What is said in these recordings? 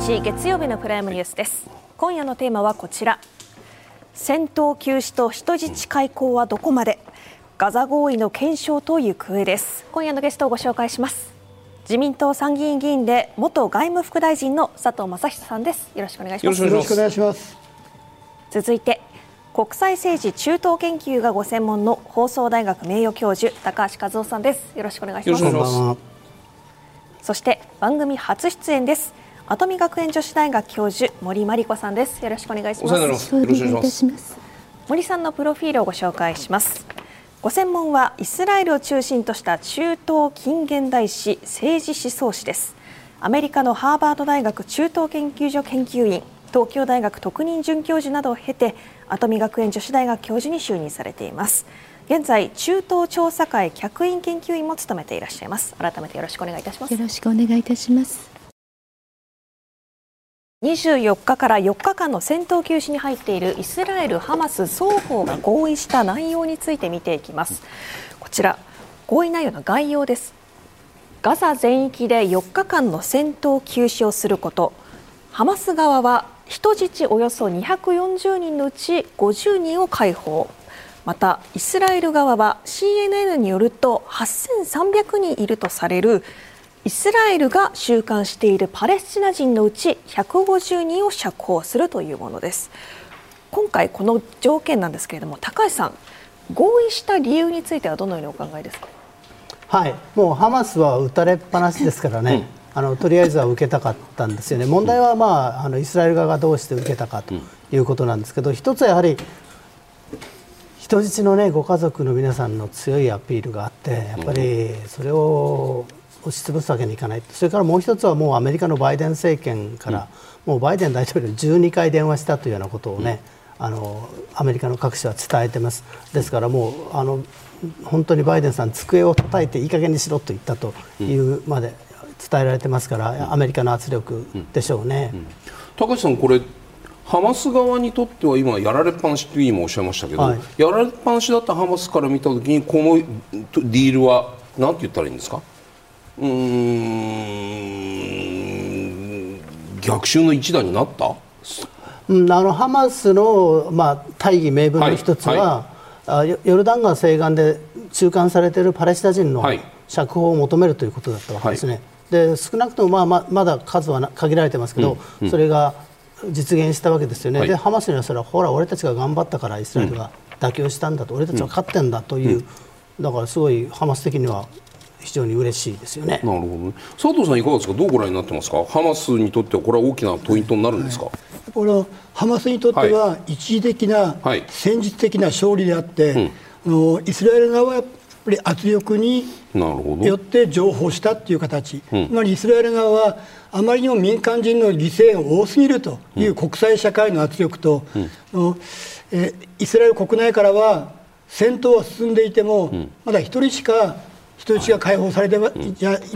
月27日月曜日のプライムニュースです。今夜のテーマはこちら。戦闘休止と人質解放はどこまで？ガザ合意の検証と行方です。今夜のゲストをご紹介します。自民党参議院議員で元外務副大臣の佐藤正久さんです。よろしくお願いします。よろしくお願いします。続いて国際政治中東研究がご専門の放送大学名誉教授高橋和夫さんです。よろしくお願いします。そして番組初出演です跡見学園女子大学教授森真理子さんです。よろしくお願いします。よろしくお願いします。森さんのプロフィールをご紹介します。ご専門はイスラエルを中心とした中東近現代史政治思想史です。アメリカのハーバード大学中東研究所研究員東京大学特任准教授などを経て跡見学園女子大学教授に就任されています。現在中東調査会客員研究員も務めていらっしゃいます。改めてよろしくお願いいたします。よろしくお願いいたします24日から4日間の戦闘休止に入っているイスラエル・ハマス双方が合意した内容について見ていきます。こちら合意内容の概要です。ガザ全域で4日間の戦闘休止をすること。ハマス側は人質およそ240人のうち50人を解放。またイスラエル側は CNN によると8300人いるとされるイスラエルが収監しているパレスチナ人のうち150人を釈放するというものです。今回この条件なんですけれども高橋さん合意した理由についてはどのようにお考えですか？はい。もうハマスは撃たれっぱなしですからね、うん、あのとりあえずは受けたかったんですよね。問題は、まあ、あのイスラエル側がどうして受けたかということなんですけど一つはやはり人質の、ね、ご家族の皆さんの強いアピールがあってやっぱりそれを押し潰すわけにいかない。それからもう一つはもうアメリカのバイデン政権から、もうバイデン大統領に12回電話したというようなことをね、あのアメリカの各社は伝えてます。ですからもうあの本当にバイデンさん机を叩いていい加減にしろと言ったというまで伝えられてますから、アメリカの圧力でしょうね。高橋さんこれハマス側にとっては今やられっぱなしと今おっしゃいましたけど、はい、やられっぱなしだったハマスから見たときにこのディールは何て言ったらいいんですか？うん。逆襲の一打になった？うん、あのハマスの、まあ、大義名分の一つは、はい。はい、ヨルダン川西岸で収監されているパレスチナ人の釈放を求めるということだったわけですね。はい、で少なくとも、まあ、まだ数は限られてますけど、うんうん、それが実現したわけですよね、はい、でハマスにはそれはほら、俺たちが頑張ったからイスラエルが妥協したんだと、うん、俺たちは勝ってんだという、うん、だからすごいハマス的には非常に嬉しいですよね。なるほど、ね、佐藤さんいかがですか、どうご覧になってますか、ハマスにとってはこれは大きなポイントになるんですか？はい、このハマスにとっては一時的な、戦術的な勝利であって、うん、イスラエル側はやっぱり圧力によって情報したという形、つまりイスラエル側はあまりにも民間人の犠牲が多すぎるという国際社会の圧力と、うん、えイスラエル国内からは戦闘は進んでいても、まだ1人しか人質が解放されてい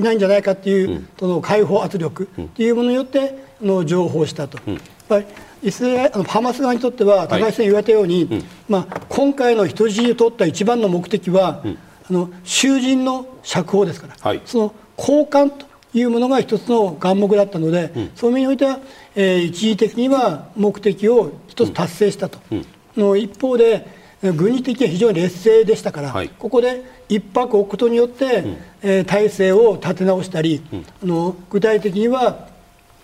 ないんじゃないかという、その解放圧力というものによっての情報したと。やっぱりイスラエルハマス側にとっては高橋さん言われたように、はい、まあ、今回の人質を取った一番の目的は、うん、あの囚人の釈放ですから、はい、その交換というものが一つの眼目だったので、うん、そういう意味においては、えー、一時的には目的を一つ達成したと、うん、の一方で軍事的には非常に劣勢でしたから、はい、ここで一泊置くことによって、うん、えー、体制を立て直したり、あの具体的には、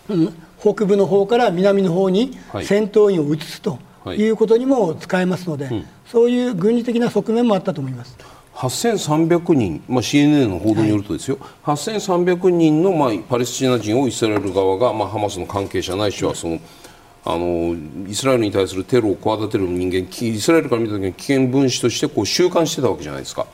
うん、北部の方から南の方に戦闘員を移すとい。うことにも使えますので、はい、そういう軍事的な側面もあったと思います。8300人、まあ、CNN の報道によるとですよ、はい、8300人の、まあ、パレスチナ人をイスラエル側が、まあ、ハマスの関係者ないしはその、あのイスラエルに対するテロを企てる人間イスラエルから見た時に危険分子としてこう収監してたわけじゃないですか。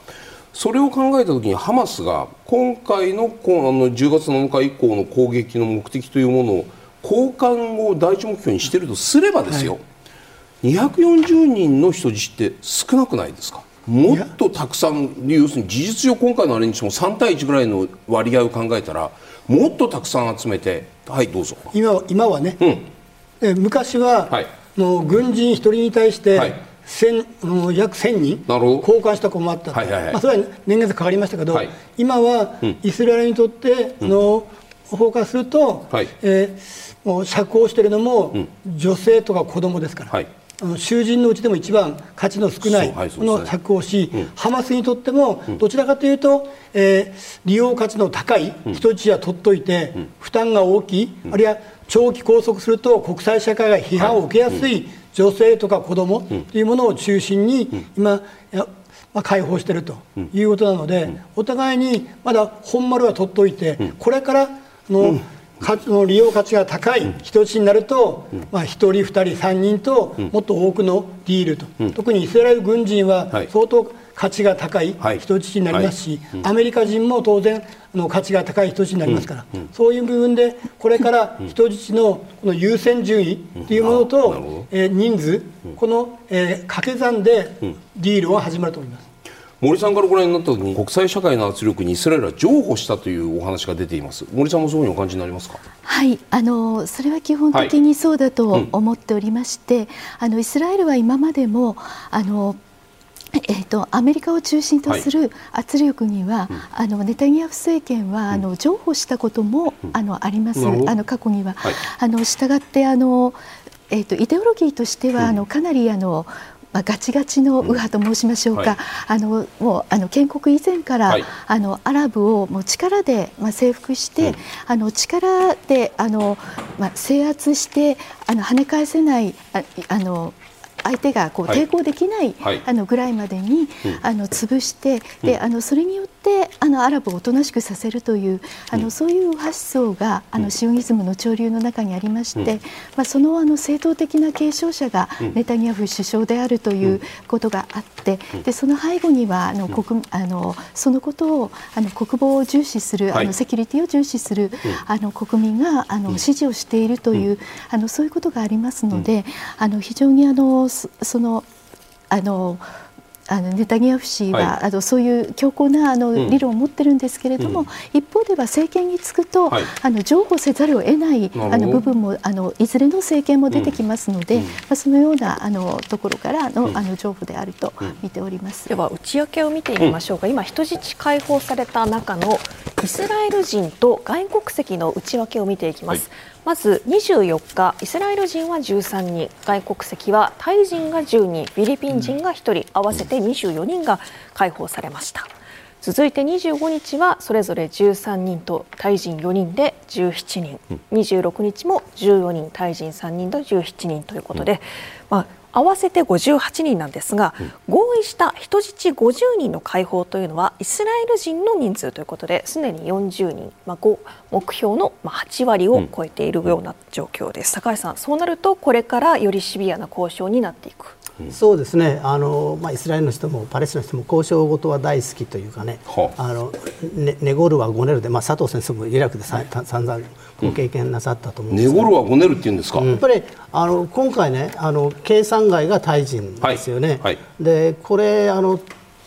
それを考えた時にハマスが今回のこうあの10月7日以降の攻撃の目的というものを交換を第一目標にしているとすればですよ、はい、240人の人質って少なくないですか。もっとたくさん要するに事実上今回のあれにしても3対1ぐらいの割合を考えたらもっとたくさん集めてはいどうぞ。今今はね、うん、昔は、はい、の軍人1人に対して、はい。約1000人交換した子もあった、はいはいはい、まあ、それは年月かかりましたけど、はい、今はイスラエルにとっての、方からすると、はい、えー、もう釈放しているのも女性とか子供ですから。はいあの囚人のうちでも一番価値の少ないものを釈放し、うん、ハマスにとってもどちらかというと、えー、利用価値の高い人質は取っといて、うん、負担が大きい、うん、あるいは長期拘束すると国際社会が批判を受けやすい女性とか子供というものを中心に今、まあ、解放しているということなので、お互いにまだ本丸は取っておいて、これからの、の利用価値が高い人質になると、まあ、1人、2人、3人ともっと多くのディールと、特にイスラエル軍人は相当価値が高い人質になりますし、アメリカ人も当然の価値が高い人質になりますから、そういう部分でこれから人質のこの優先順位というものと、え人数、この、え掛け算でディールは始まると思います。森さんからご覧になった時に国際社会の圧力にイスラエルは譲歩したというお話が出ています。森さんもそういうふうにお感じになりますか？はいあのそれは基本的にそうだと思っておりまして、はいうん、あのイスラエルは今までもあのえーと、アメリカを中心とする圧力には、はいあのネタニヤフ政権は、うん、あの譲歩したことも、うん、あのあります、あの過去には。はい、あの従ってあの、えーと、イデオロギーとしては、あのかなりあのまあ、ガチガチの右派と申しましょうか、はい、あのもうあの建国以前から、はい、あのアラブをもう力で、まあ、征服して、うん、あの力であの、まあ、制圧してあの跳ね返せないああの相手がこう抵抗できない、はい、あのぐらいまでに、うん、あの潰してであのそれによってあのアラブをおとなしくさせるというあの、そういう発想があのシオニズムの潮流の中にありまして、まあ、そのあの正統的な継承者がネタニヤフ首相であるということがあってでその背後にはあの国あのそのことをあの国防を重視する、あのセキュリティを重視する、あの国民があの支持をしているという、あのそういうことがありますので、あの非常にあのそのあのあのネタニヤフ氏は、はい、あのそういう強硬なあの、理論を持ってるんですけれども、うん、一方では政権につくと、はい、あの譲歩せざるを得ないあの部分もあのいずれの政権も出てきますので、うん、まあ、そのようなあのところからの,、あの譲歩であると見ております、では内訳を見てみましょうか、今人質解放された中のイスラエル人と外国籍の内訳を見ていきます。はい。まず24日イスラエル人は13人外国籍はタイ人が10人フィリピン人が1人合わせて24人が解放されました。続いて25日はそれぞれ13人とタイ人4人で17人。26日も14人タイ人3人と17人ということで、まあ、合わせて58人なんですが、合意した人質50人の解放というのはイスラエル人の人数ということですでに40人、まあ、目標の8割を超えているような状況です、高橋さんそうなるとこれからよりシビアな交渉になっていく。そうですね。あの、まあ、イスラエルの人もパレスチナの人も交渉事は大好きというかね、あ。のねネゴルはゴネルで、まあ、佐藤先生もイラクでさ、はい、散々ご経験なさったと思うんですネゴルはゴネルって言うんですか、やっぱりあの今回ねあの計算外がタイ人ですよね、はい。はい、でこれあの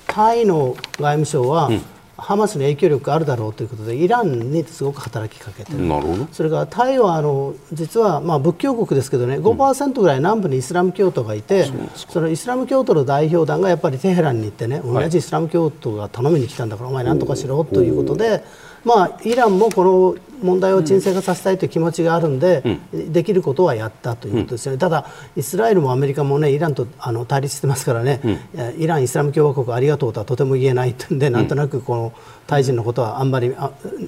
タイの外務省は、うん。ハマスの影響力があるだろうということでイランにすごく働きかけてる。なるほど。それからタイはあの実はまあ仏教国ですけどね5%ぐらい南部にイスラム教徒がいて、うん、そのイスラム教徒の代表団がやっぱりテヘランに行ってね同じイスラム教徒が頼みに来たんだから、お前なんとかしろということで。まあ、イランもこの問題を沈静化させたいという気持ちがあるんで、うん、できることはやったということですよね、うん、ただ、イスラエルもアメリカも、ね、イランとあの対立してますからね、うん、イラン・イスラム共和国ありがとうとはとても言えないとん。で、なんとなくこのタイ人のことはあんまり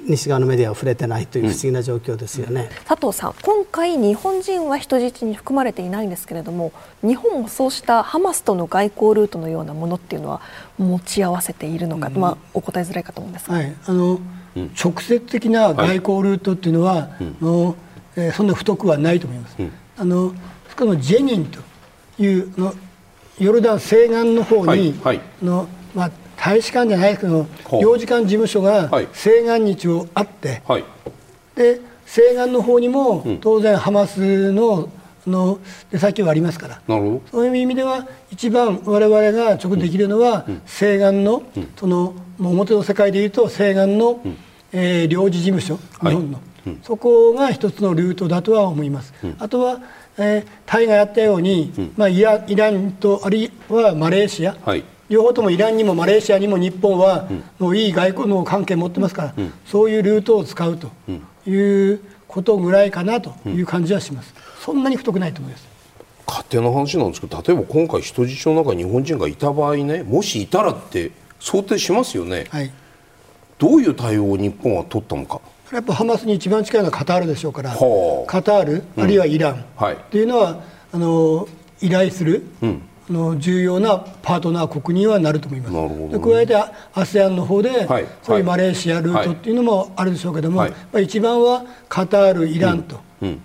西側のメディアは触れてないという不思議な状況ですよね、佐藤さん、今回、日本人は人質に含まれていないんですけれども、日本もそうしたハマスとの外交ルートのようなものっていうのは持ち合わせているのか、まあ、お答えづらいかと思うんですが。はい。あの直接的な外交ルートっていうのは、はえー、そんな太くはないと思います。うん、あのこのジェニンというのヨルダン西岸の方に、はいはい、のまあ、大使館じゃないですけど領事館事務所が西岸に一応あって、はい、で西岸の方にも当然ハマスのの出先はありますから。そういう意味では一番我々が直できるのは、うん、西岸の、うん、その表の世界でいうと西岸の、うん、えー、領事事務所日本の、はい、そこが一つのルートだとは思います。あとはえー、タイがやったように、まあ、イライランとあるいはマレーシア、はい、両方ともイランにもマレーシアにも日本は、もういい外交の関係を持ってますから、そういうルートを使うと、いうことぐらいかなという感じはします、そんなに太くないと思います。勝手な話なんですけど例えば今回人質の中に日本人がいた場合ねもしいたらって想定しますよね、はい、どういう対応を日本は取ったのか。やっぱハマスに一番近いのはカタールでしょうから、カタール、あるいはイラン、っていうのはあの依頼する、うん、の重要なパートナー国にはなると思います。ね、加えて ASEAN の方で、はい、そういうマレーシアルートっていうのもあるでしょうけども、はい、一番はカタール、イランと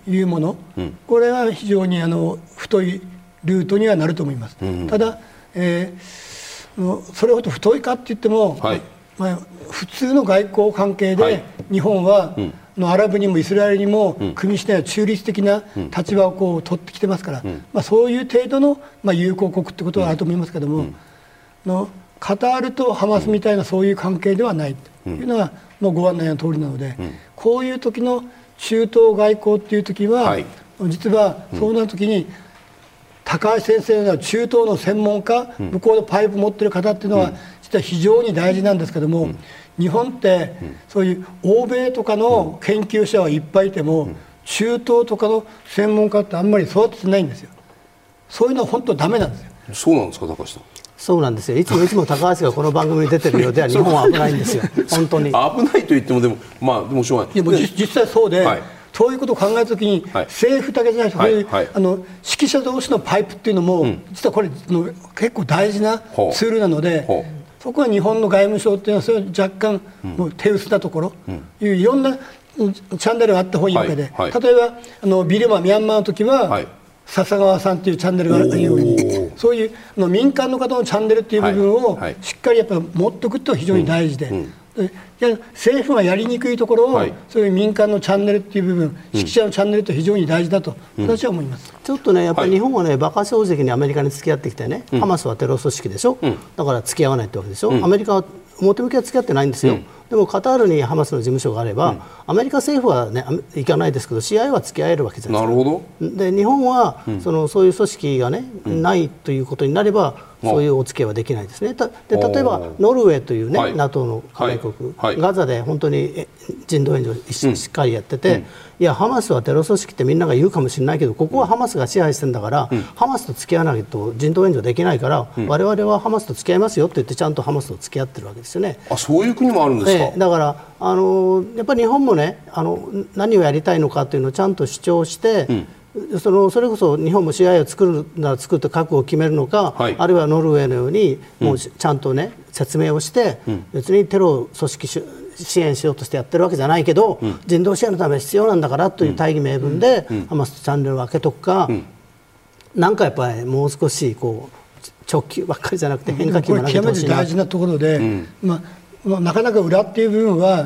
いうもの、うん。うん、これは非常にあの太いルートにはなると思います。ただ、えー、それほど太いかって言っても、はい。まあ、普通の外交関係で日本は、はいのアラブにもイスラエルにも組みしてない中立的な立場をこう取ってきてますから、まあ、そういう程度の、まあ、友好国ってことはあると思いますけども、のカタールとハマスみたいなそういう関係ではない。というのはもうご案内の通りなので、こういう時の中東外交っていう時は、はい、実はそうなる時に高橋先生の中東の専門家、向こうのパイプ持ってる方っていうのは、実は非常に大事なんですけども、日本ってそういう欧米とかの研究者はいっぱいいても、中東とかの専門家ってあんまり育ててないんですよ。そういうのは本当ダメなんですよ。そうなんですか高橋さん。そうなんですよ。いつもいつも高橋がこの番組に出てるようでは 日本は危ないんですよ、本当に。危ないと言っても、でも、まあ、でもしょうがない。いやもう実際そうで、はい。そういうことを考えたときに、はい、政府だけじゃなくて、はい。はい、あの指揮者同士のパイプっていうのも、うん、実はこれの結構大事なツールなので、そこは日本の外務省っていうのはそれ若干、もう手薄なところ、うん、いういろんなチャンネルがあった方がいいわけで、例えばあのビルマ、ミャンマーの時は、笹川さんというチャンネルがある。ようにそういうの民間の方のチャンネルっていう部分をしっかりやっぱ持っておくと非常に大事で、政府がやりにくいところを、はい、そういう民間のチャンネルっていう部分、指揮者のチャンネルって非常に大事だと、私は思います、ちょっとね、やっぱり日本はね、馬鹿正直にアメリカに付き合ってきてね、ハマスはテロ組織でしょ、うん、だから付き合わないってわけでしょ、うん、アメリカは表向きは付き合ってないんですよ。でもカタールにハマスの事務所があれば、うん、アメリカ政府は、ね、行かないですけど、試合は付き合えるわけじゃないですか。なるほど。で日本は、うん、そのそういう組織が、ね、ないということになれば、そういうお付き合いはできないですね。で例えばノルウェーというね、はい、NATO の加盟国、はい。はい、ガザで本当に人道援助しっかりやってて、うん、いやハマスはテロ組織ってみんなが言うかもしれないけどここはハマスが支配してるんだから、うん、ハマスと付き合わないと人道援助できないから、うん、我々はハマスと付き合いますよって言ってちゃんとハマスと付き合ってるわけですよね。あそういう国もあるんですか、え。だからあのやっぱり日本もねあの何をやりたいのかというのをちゃんと主張して、そのそれこそ日本も試合を作るなら作って覚悟を決めるのか、はい、あるいはノルウェーのようにもうちゃんとね、説明をして、うん、別にテロ組織支援しようとしてやってるわけじゃないけど、うん、人道支援のために必要なんだからという大義名分で、うん、ハマスとチャンネルを開けとくか、なんかやっぱりもう少しこう直球ばっかりじゃなくて変化球も投げてほしいな。大事なところで、まあ、なかなか裏っていう部分は、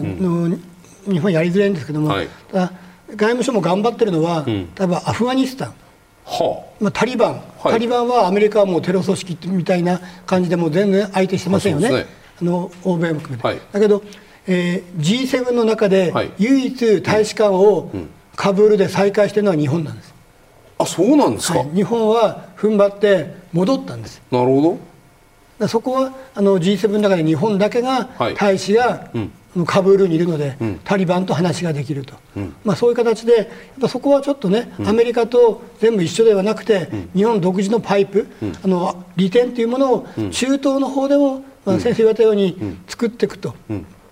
日本やりづらいんですけども、はい、外務省も頑張ってるのは、例えばアフガニスタン、はあ。まあ、タリバン、はい、タリバンはアメリカはもうテロ組織みたいな感じでもう全然相手してませんよね、あ、ね、の欧米も含めて。はい、だけど、えー、G7 の中で唯一大使館をカブールで再開しているのは日本なんです。あそうなんですか、はい、日本は踏ん張って戻ったんです。なるほどそこはあの G7 の中で日本だけが大使が、うん。カブールにいるので、うん、タリバンと話ができると、うん、まあ、そういう形で、やっぱそこはちょっとね、アメリカと全部一緒ではなくて、日本独自のパイプ、あの利点というものを中東の方でも、まあ、先生言われたように作っていくと。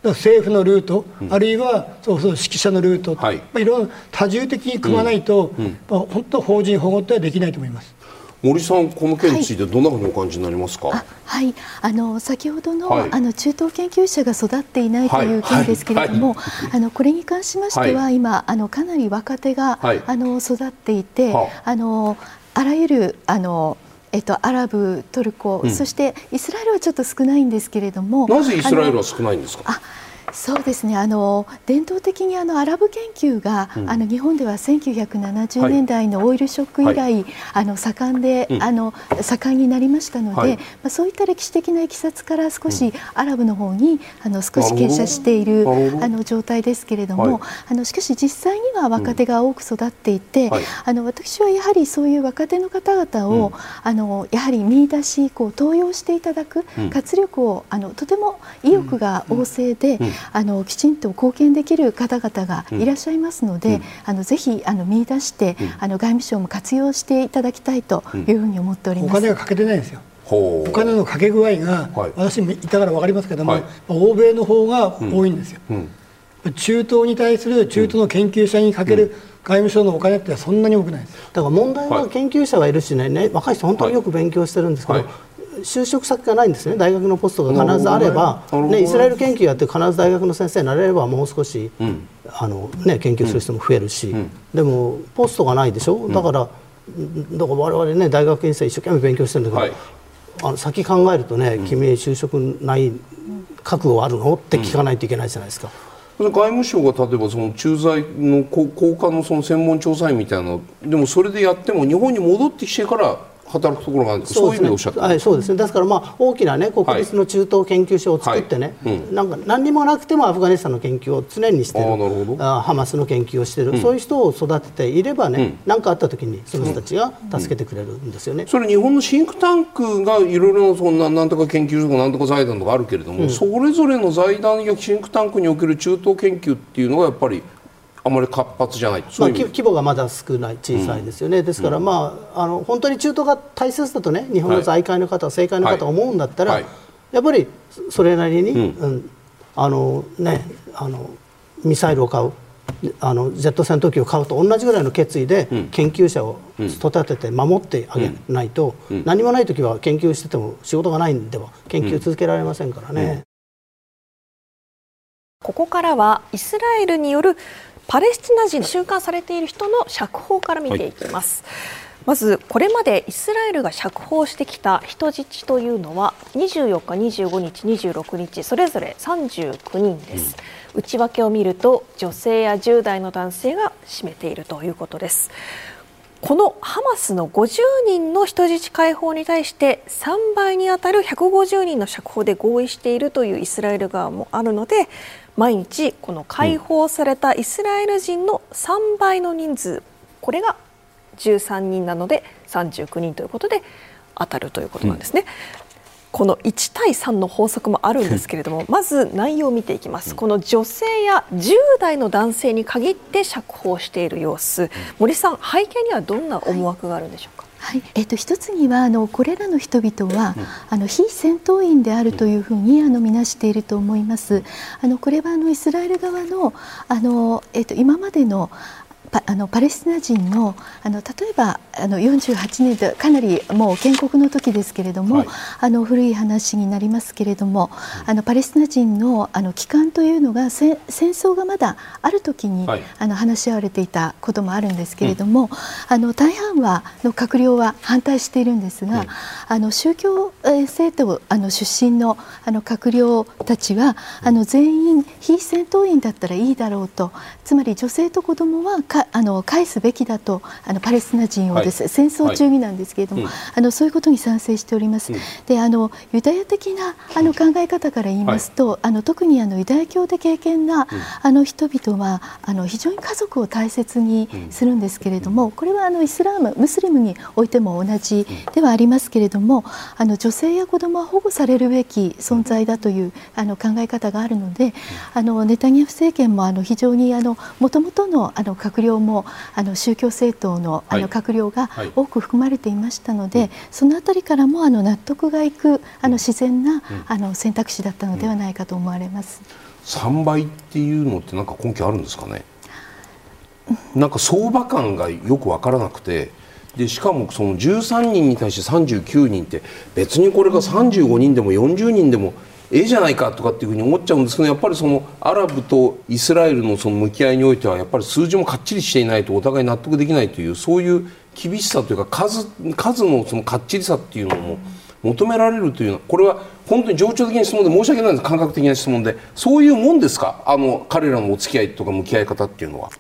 政府のルート、あるいはそうそう指揮者のルート、はい。まあ、いろんな多重的に組まないと、まあ、本当、法人保護ってはできないと思います。森さん、この件についてどんなふうにお感じになりますか？はい、はい、あの先ほどの、はい、あの中東研究者が育っていないという件ですけれども、あのこれに関しましては、今あのかなり若手が、あの育っていて、あ。のあらゆるあのえっと、アラブ、トルコ、うん、そしてイスラエルはちょっと少ないんですけれどもなぜイスラエルは少ないんですか？そうですね。あの伝統的にあのアラブ研究が、うん、あの日本では1970年代のオイルショック以来、はい、あの盛んで、うん、あの盛んになりましたので、はい、まあ、そういった歴史的ないきさつから少しアラブの方にあの少し傾斜しているあの状態ですけれども、はい、あのしかし実際には若手が多く育っていて、あの私はやはりそういう若手の方々を、あのやはり見出しこう登用していただく活力をあのとても意欲が旺盛で、あのきちんと貢献できる方々がいらっしゃいますので、あのぜひあの見出して、あの外務省も活用していただきたいというふうに思っております。お金がかけてないんですよ。お金のかけ具合が、私もいたから分かりますけども、はい、欧米の方が多いんですよ、うん。うん、中東に対する中東の研究者にかける外務省のお金ってそんなに多くないですだから問題は研究者がいるしね、ね若い人、本当によく勉強してるんですけど、はい、就職先がないんですね、大学のポストが必ずあれば、ね、イスラエル研究やって必ず大学の先生になれれば、もう少し、うん、あのね、研究する人も増えるし、でもポストがないでしょ、だから、だから我々ね、大学院生、一生懸命勉強してるんだけど、はい。あの先考えるとね、君就職ない覚悟あるの？って聞かないといけないじゃないですか。外務省が例えばその駐在の高官のその専門調査員みたいなでもそれでやっても日本に戻ってきてから働くところがあるそういう意味でおっしゃった。はい、そうですね。ですから、まあ、大きな、ね、国立の中東研究所を作ってね、はい。はいうん、なんか何にもなくてもアフガニスタンの研究を常にしてる。あハマスの研究をしている、うん、そういう人を育てていればね何、うん、かあった時にその人たちが助けてくれるんですよね、それ日本のシンクタンクがいろいろそんななんとか研究所とかなんとか財団とかあるけれども、それぞれの財団やシンクタンクにおける中東研究っていうのがやっぱりあまり活発じゃない。まあ、規模がまだ少ない小さいですよね、うん、ですから、まあ、あの本当に中東が大切だとね日本の財界の方、はい、政界の方思うんだったら、はい、やっぱりそれなりに、うん、うん、あのね、あのミサイルを買うあのジェット戦闘機を買うと同じぐらいの決意で研究者を育てて守ってあげないと、何もない時は研究してても仕事がないんでは研究続けられませんからね。ここからはイスラエルによるパレスチナ人収監されている人の釈放から見ていきます。はいまずこれまでイスラエルが釈放してきた人質というのは24日、25日、26日それぞれ39人です、うん、内訳を見ると女性や10代の男性が占めているということですこのハマスの50人の人質解放に対して3倍にあたる150人の釈放で合意しているというイスラエル側もあるので毎日この解放されたイスラエル人の3倍の人数これが13人なので39人ということで当たるということなんですね。この1対3の法則もあるんですけれどもまず内容を見ていきます。この女性や10代の男性に限って釈放している様子。森さん背景にはどんな思惑があるんでしょうか、はい、えっと、一つにはあのこれらの人々は、うん、あの非戦闘員であるというふうにあの見なしていると思います。あのこれはあのイスラエル側のあの、えっと、今までのパあのパレスチナ人のあの例えばあの48年とかなりもう建国の時ですけれども、はい、あの古い話になりますけれども、あのパレスチナ人のあの帰還というのが戦争がまだある時に、はい、あの話し合われていたこともあるんですけれども、うん、あの大半はの閣僚は反対しているんですが、うん、あの宗教政党あの出身のあの閣僚たちはあの全員非戦闘員だったらいいだろうとつまり女性と子どもはかあの返すべきだとあのパレスチナ人をです、はい、戦争中になんですけれども、はい、あのそういうことに賛成しております。うん、であのユダヤ的なあの考え方から言いますと、はい、あの特にあのユダヤ教で経験な、うん、あの人々はあの非常に家族を大切にするんですけれども、うん、これはあのイスラームムスリムにおいても同じではありますけれども、あの女性や子どもは保護されるべき存在だというあの考え方があるので、あのネタニヤフ政権もあの非常にあの元々のあの閣僚もあの宗教政党のあの閣僚が多く含まれていましたので、はい、そのあたりからもあの納得がいくあの自然な、あの選択肢だったのではないかと思われます。3倍っていうのって何か根拠あるんですかね？なんか相場感がよく分からなくて。でしかもその13人に対して39人って別にこれが35人でも40人でもええじゃないかとかっていうふうに思っちゃうんですけどやっぱりそのアラブとイスラエルのその向き合いにおいてはやっぱり数字もかっちりしていないとお互い納得できないというそういう厳しさというか数数のそのかっちりさっていうのも求められるというのはこれは本当に情緒的な質問で申し訳ないです感覚的な質問でそういうもんですかあの彼らのお付き合いとか向き合い方っていうのは。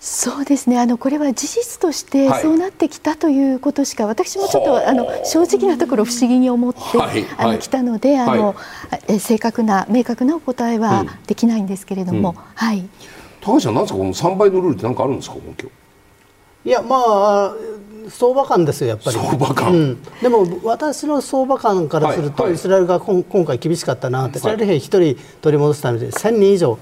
そうですね。あのこれは事実としてそうなってきたということしか、はい、私もちょっとあの正直なところ不思議に思って、はい、あの来たので、あの、え正確な明確なお答えはできないんですけれども、うん、はい。高橋さんなんですかこの3倍のルールって何かあるんですか根拠。いやまあ相場感ですよ、やっぱり。相場感、うん、でも私の相場感からすると、はいはい、イスラエルが今回厳しかったなって、イスラエル兵1人取り戻すために1000人以上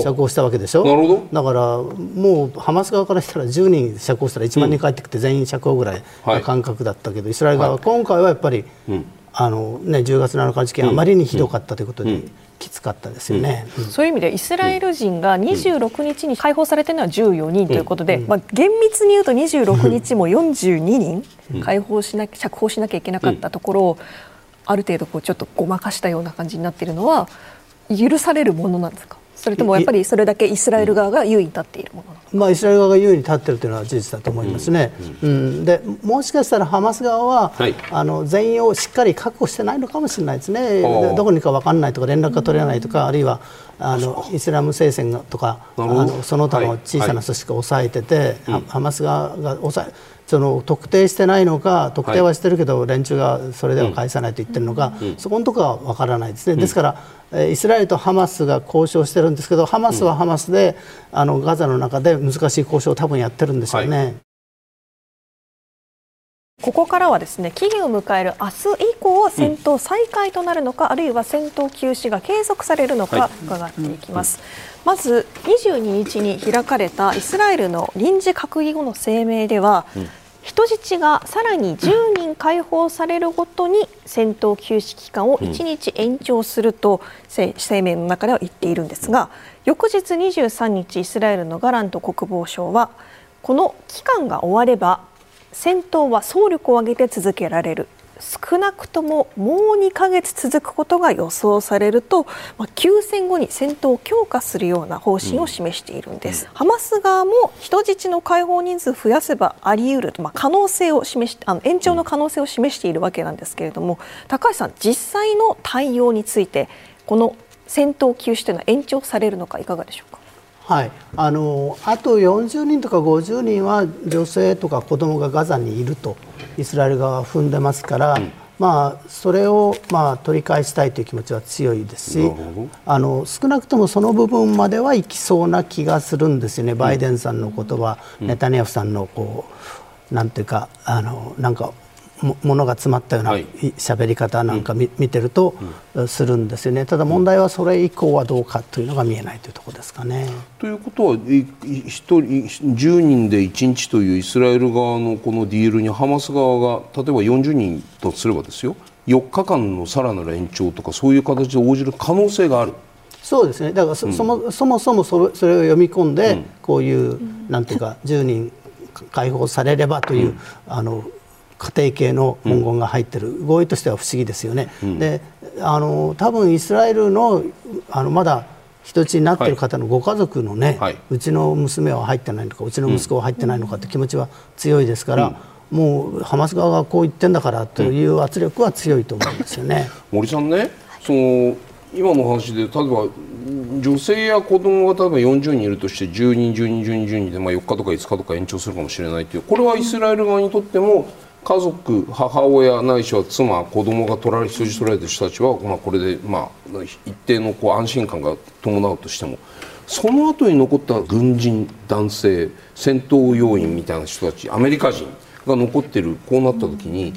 釈放したわけでしょ、なるほど。だからもうハマス側からしたら10人釈放したら1万人帰ってきて全員釈放ぐらいの感覚だったけど、イスラエル側は今回はやっぱり、あのね、10月7日事件あまりにひどかったということで。きつかったですよね、うん、そういう意味でイスラエル人が26日に解放されているのは14人ということで、まあ、厳密に言うと26日も 42人解放しな釈放しなきゃいけなかったところをある程度こうちょっとごまかしたような感じになっているのは許されるものなんですか？それともやっぱりそれだけイスラエル側が優位に立っているものまあ、イスラエル側が優位に立っているというのは事実だと思いますね、うん、うん、でもしかしたらハマス側は、はい、あの全員をしっかり確保してないのかもしれないですね、どこにか分からないとか、連絡が取れないとか、あるいはあのイスラム聖戦とか、あのその他の小さな組織を抑えてて、はい。はい、ハマス側が抑えその特定してないのか特定はしてるけど、はい、連中がそれでは返さないと言ってるのか、うん、そこのところは分からないですね、うん、ですから、イスラエルとハマスが交渉してるんですけどハマスはハマスで、うん、あのガザの中で難しい交渉を多分やってるんでしょうね。はい。ここからはですね期限を迎える明日以降戦闘再開となるのか、うん、あるいは戦闘休止が継続されるのか伺っていきます、はい、まず22日に開かれたイスラエルの臨時閣議後の声明では、うん人質がさらに10人解放されるごとに戦闘休止期間を1日延長すると声明の中では言っているんですが翌日23日イスラエルのガラント国防相はこの期間が終われば戦闘は総力を挙げて続けられる少なくとももう2ヶ月続くことが予想されると、まあ、休戦後に戦闘を強化するような方針を示しているんです、うん、ハマス側も人質の解放人数増やせばあり得ると、まあ、可能性を示しあの延長の可能性を示しているわけなんですけれども高橋さん実際の対応についてこの戦闘休止というのは延長されるのかいかがでしょうか？はい、あのあと40人とか50人は女性とか子供がガザにいるとイスラエル側は踏んでますから、うん、まあ、それを、まあ、取り返したいという気持ちは強いですしあの少なくともその部分まではいきそうな気がするんですよね、バイデンさんの言葉、うん、ネタニヤフさんのこうなんていうかあのなんかものが詰まったような喋り方なんか見,、見てるとするんですよね、ただ問題はそれ以降はどうかというのが見えないというところですかね。ということは1人10人で1日というイスラエル側のこのディールにハマス側が例えば40人とすればですよ。4日間のさらなる延長とかそういう形で応じる可能性がある。そうですね。だからそうん、そもそもそもそれを読み込んで、うん、こういう、なんていうか10人解放されればという、うん、あの家庭系の文言が入ってる、合意としては不思議ですよね。であの多分イスラエルのあのまだ人質になっている方のご家族のね、はい、うちの娘は入ってないのかうちの息子は入ってないのかって気持ちは強いですから、うん、もうハマス側がこう言ってんだからという圧力は強いと思うんですよね。森さんねその今の話で例えば女性や子供が例えば40人いるとして10人10人10人10人で、まあ、4日とか5日とか延長するかもしれないというこれはイスラエル側にとっても家族母親ないしは妻子供が取られ人質取られた人たちは、まあ、これで、まあ、一定のこう安心感が伴うとしてもその後に残った軍人男性戦闘要員みたいな人たちアメリカ人が残っているこうなった時に。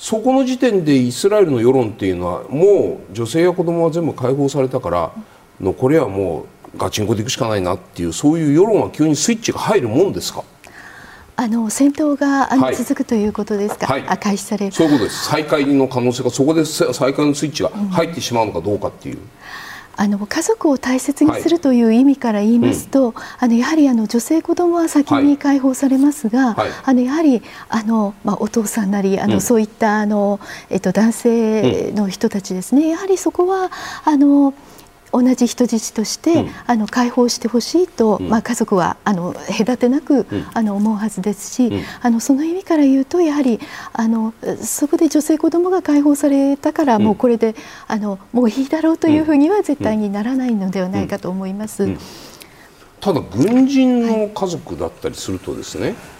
そこの時点でイスラエルの世論っていうのはもう女性や子供は全部解放されたから残りはもうガチンコでいくしかないなっていうそういう世論は急にスイッチが入るもんですか？あの戦闘があの、はい、続くということですか、はい、開始される。そういうことです。再開の可能性がそこで再開のスイッチが入ってしまうのかどうかっていう。うんあの家族を大切にするという意味から言いますと、はいうん、あのやはりあの女性子供は先に解放されますが、はい、あのやはりあの、まあ、お父さんなりあの、うん、そういったあの、えっと、男性の人たちですね、やはりそこはあの同じ人質として、うん、あの解放してほしいと、うん、まあ、家族はあの隔てなく、うん、あの思うはずですし、あのその意味から言うとやはりあのそこで女性子供が解放されたからもうこれであのもういいだろうというふうには絶対にならないのではないかと思います。ただ軍人の家族だったりするとですね、はい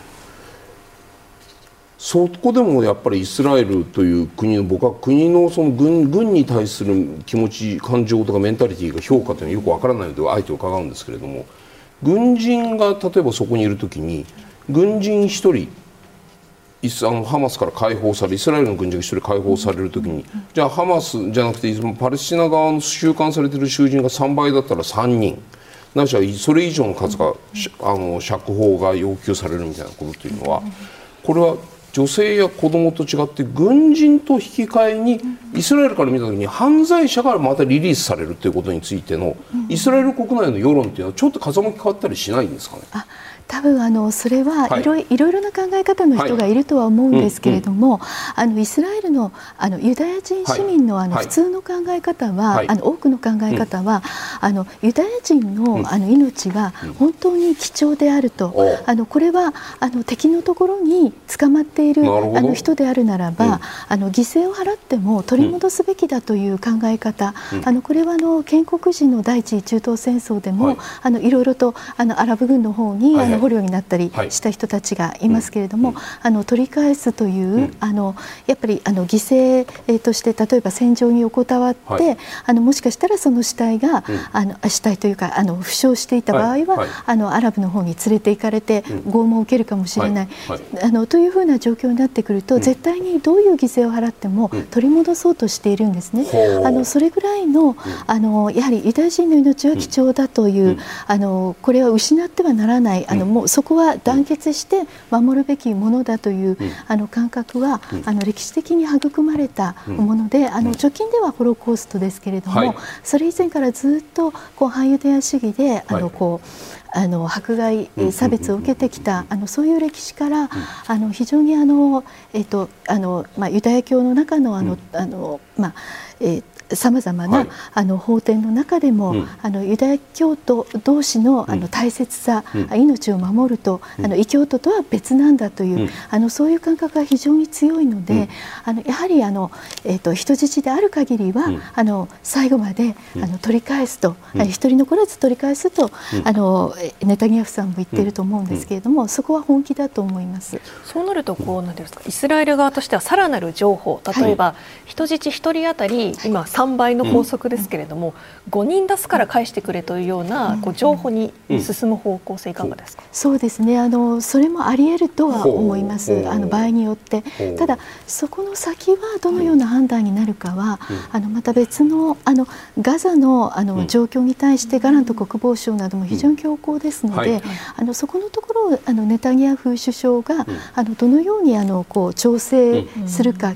そこでもやっぱりイスラエルという国の僕は国のその軍軍に対する気持ち感情とかメンタリティーが評価というのはよくわからないのであえて伺うんですけれども軍人が例えばそこにいる時に軍人1人イスあのハマスから解放されイスラエルの軍人が1人解放されるときに、じゃあハマスじゃなくてパレスチナ側の収監されている囚人が3倍だったら3人。ないしはそれ以上の数が、あの釈放が要求されるみたいなことというのはこれは女性や子供と違って軍人と引き換えにイスラエルから見た時に犯罪者がまたリリースされるということについてのイスラエル国内の世論というのはちょっと風向き変わったりしないんですかね？多分あのそれはい。ろ,、い、ろいろな考え方の人がい。るとは思うんですけれども、あのイスラエルのあのユダヤ人市民のあの普通の考え方は、あの多くの考え方は、あのユダヤ人のあの命は本当に貴重であると、あのこれはあの敵のところに捕まっているあの人であるならば、あの犠牲を払っても取り戻すべきだという考え方、あのこれはあの建国時の第一次中東戦争でも、あのいろいろとあのアラブ軍の方にあの捕虜になったりした人たちがいますけれども、あの取り返すという、あのやっぱりあの犠牲として例えば戦場に横たわって、あのもしかしたらその死体が、あの死体というかあの負傷していた場合は、あのアラブの方に連れて行かれて拷問を受けるかもしれない、あのというふうな状況になってくると、絶対にどういう犠牲を払っても取り戻そうとしているんですね。あのそれぐらいのあのやはりユダヤ人の命は貴重だという、あのこれは失ってはならないあのもうそこは団結して守るべきものだという、あの感覚は、あの歴史的に育まれたもので、あの直近ではホロコーストですけれども、それ以前からずっとこう反ユダヤ主義であのこう、あの迫害差別を受けてきたあのそういう歴史からあの非常にあのえっとあのまあユダヤ教の中のあのあのまあえさまざまな、あの法典の中でも、あのユダヤ教徒同士のあの大切さ、命を守ると、あの異教徒とは別なんだという、あのそういう感覚が非常に強いので、あのやはりあの、えー、と人質である限りは、あの最後まで、あの取り返すと、一人残らず取り返すと、あのネタニヤフさんも言っていると思うんですけれども、そこは本気だと思います。そうなるとこうなんですかイスラエル側としてはさらなる情報例えば、人質一人当たり今3倍の法則ですけれども、うん、5人出すから返してくれというようなこう情報に進む方向性いかがですか、そうですね。あのそれもあり得るとは思います。あの場合によって。ただそこの先はどのような判断になるかは、あのまた別のあのガザのあの状況に対してガラント国防省なども非常に強硬ですので、あのそこのところをあのネタニヤフ首相が、あのどのようにあのこう調整するか、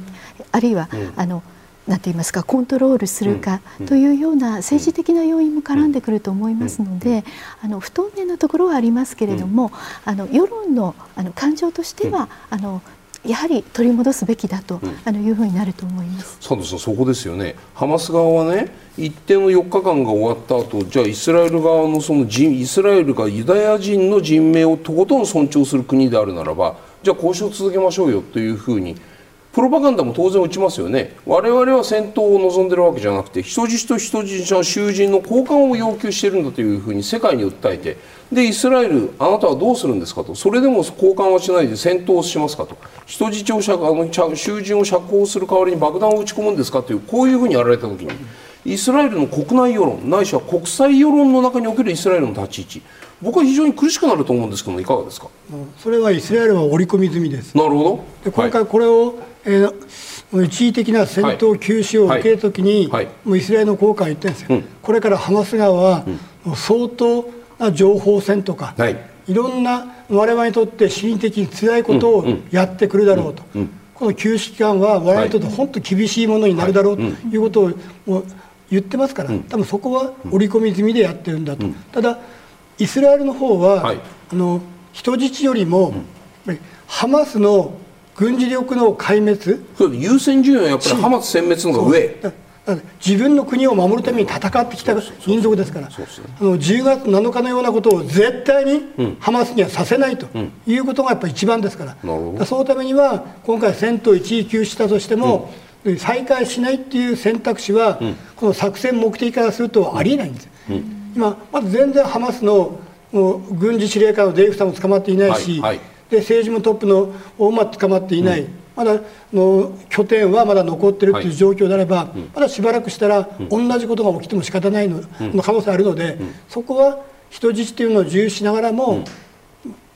あるいは、あのなんて言いますかコントロールするかというような政治的な要因も絡んでくると思いますのであの不透明なところはありますけれどもあの世論のあの感情としてはあのやはり取り戻すべきだと、うん、あのいうふうになると思います。佐藤さん、そこですよね、ハマス側はね、一定の4日間が終わった後じゃあイスラエル側のその人イスラエルがユダヤ人の人命をとことん尊重する国であるならば、じゃあ交渉を続けましょうよというふうにプロパガンダも当然打ちますよね。我々は戦闘を望んでるわけじゃなくて人質と人質の囚人の交換を要求してるんだというふうに世界に訴えてでイスラエルあなたはどうするんですかと。それでも交換はしないで戦闘をしますかと。人質をあの囚人を釈放する代わりに爆弾を撃ち込むんですかというこういうふうにやられた時にイスラエルの国内世論ないしは国際世論の中におけるイスラエルの立ち位置。僕は非常に苦しくなると思うんですけどいかがですか？それはイスラエルは織り込み済みです。なるほど。で今回これを、はいえー、一時的な戦闘休止を受けるときに、はい。はい、もうイスラエルの効果は言ってるんですよ、うん、これからハマス側は、うん、相当な情報戦とか、はい、いろんな我々にとって心理的に辛いことをやってくるだろうと、うん、この休止期間は我々にとって本当厳しいものになるだろうとい。うことをもう言ってますから、多分そこは織り込み済みでやってるんだと、ただ、イスラエルの方は、あの人質よりも、ハマスの軍事力の壊滅？優先順位はやっぱりハマス殲滅の方が上。自分の国を守るために戦ってきた民族ですから、あの10月7日のようなことを絶対にハマスにはさせないということがやっぱり一番ですから、うん、そのためには今回、戦闘一時休止したとしても、うん、再開しないっていう選択肢は、うん、この作戦目的からするとありえないんです、今、まず全然ハマスの軍事司令官のデイフさんも捕まっていないし、はいはいで政治もトップの大間捕まっていない、うん、まだの拠点はまだ残ってるという状況であれば、はい、まだしばらくしたら、同じことが起きても仕方ないの,、の可能性あるので、そこは人質というのを重視しながらも、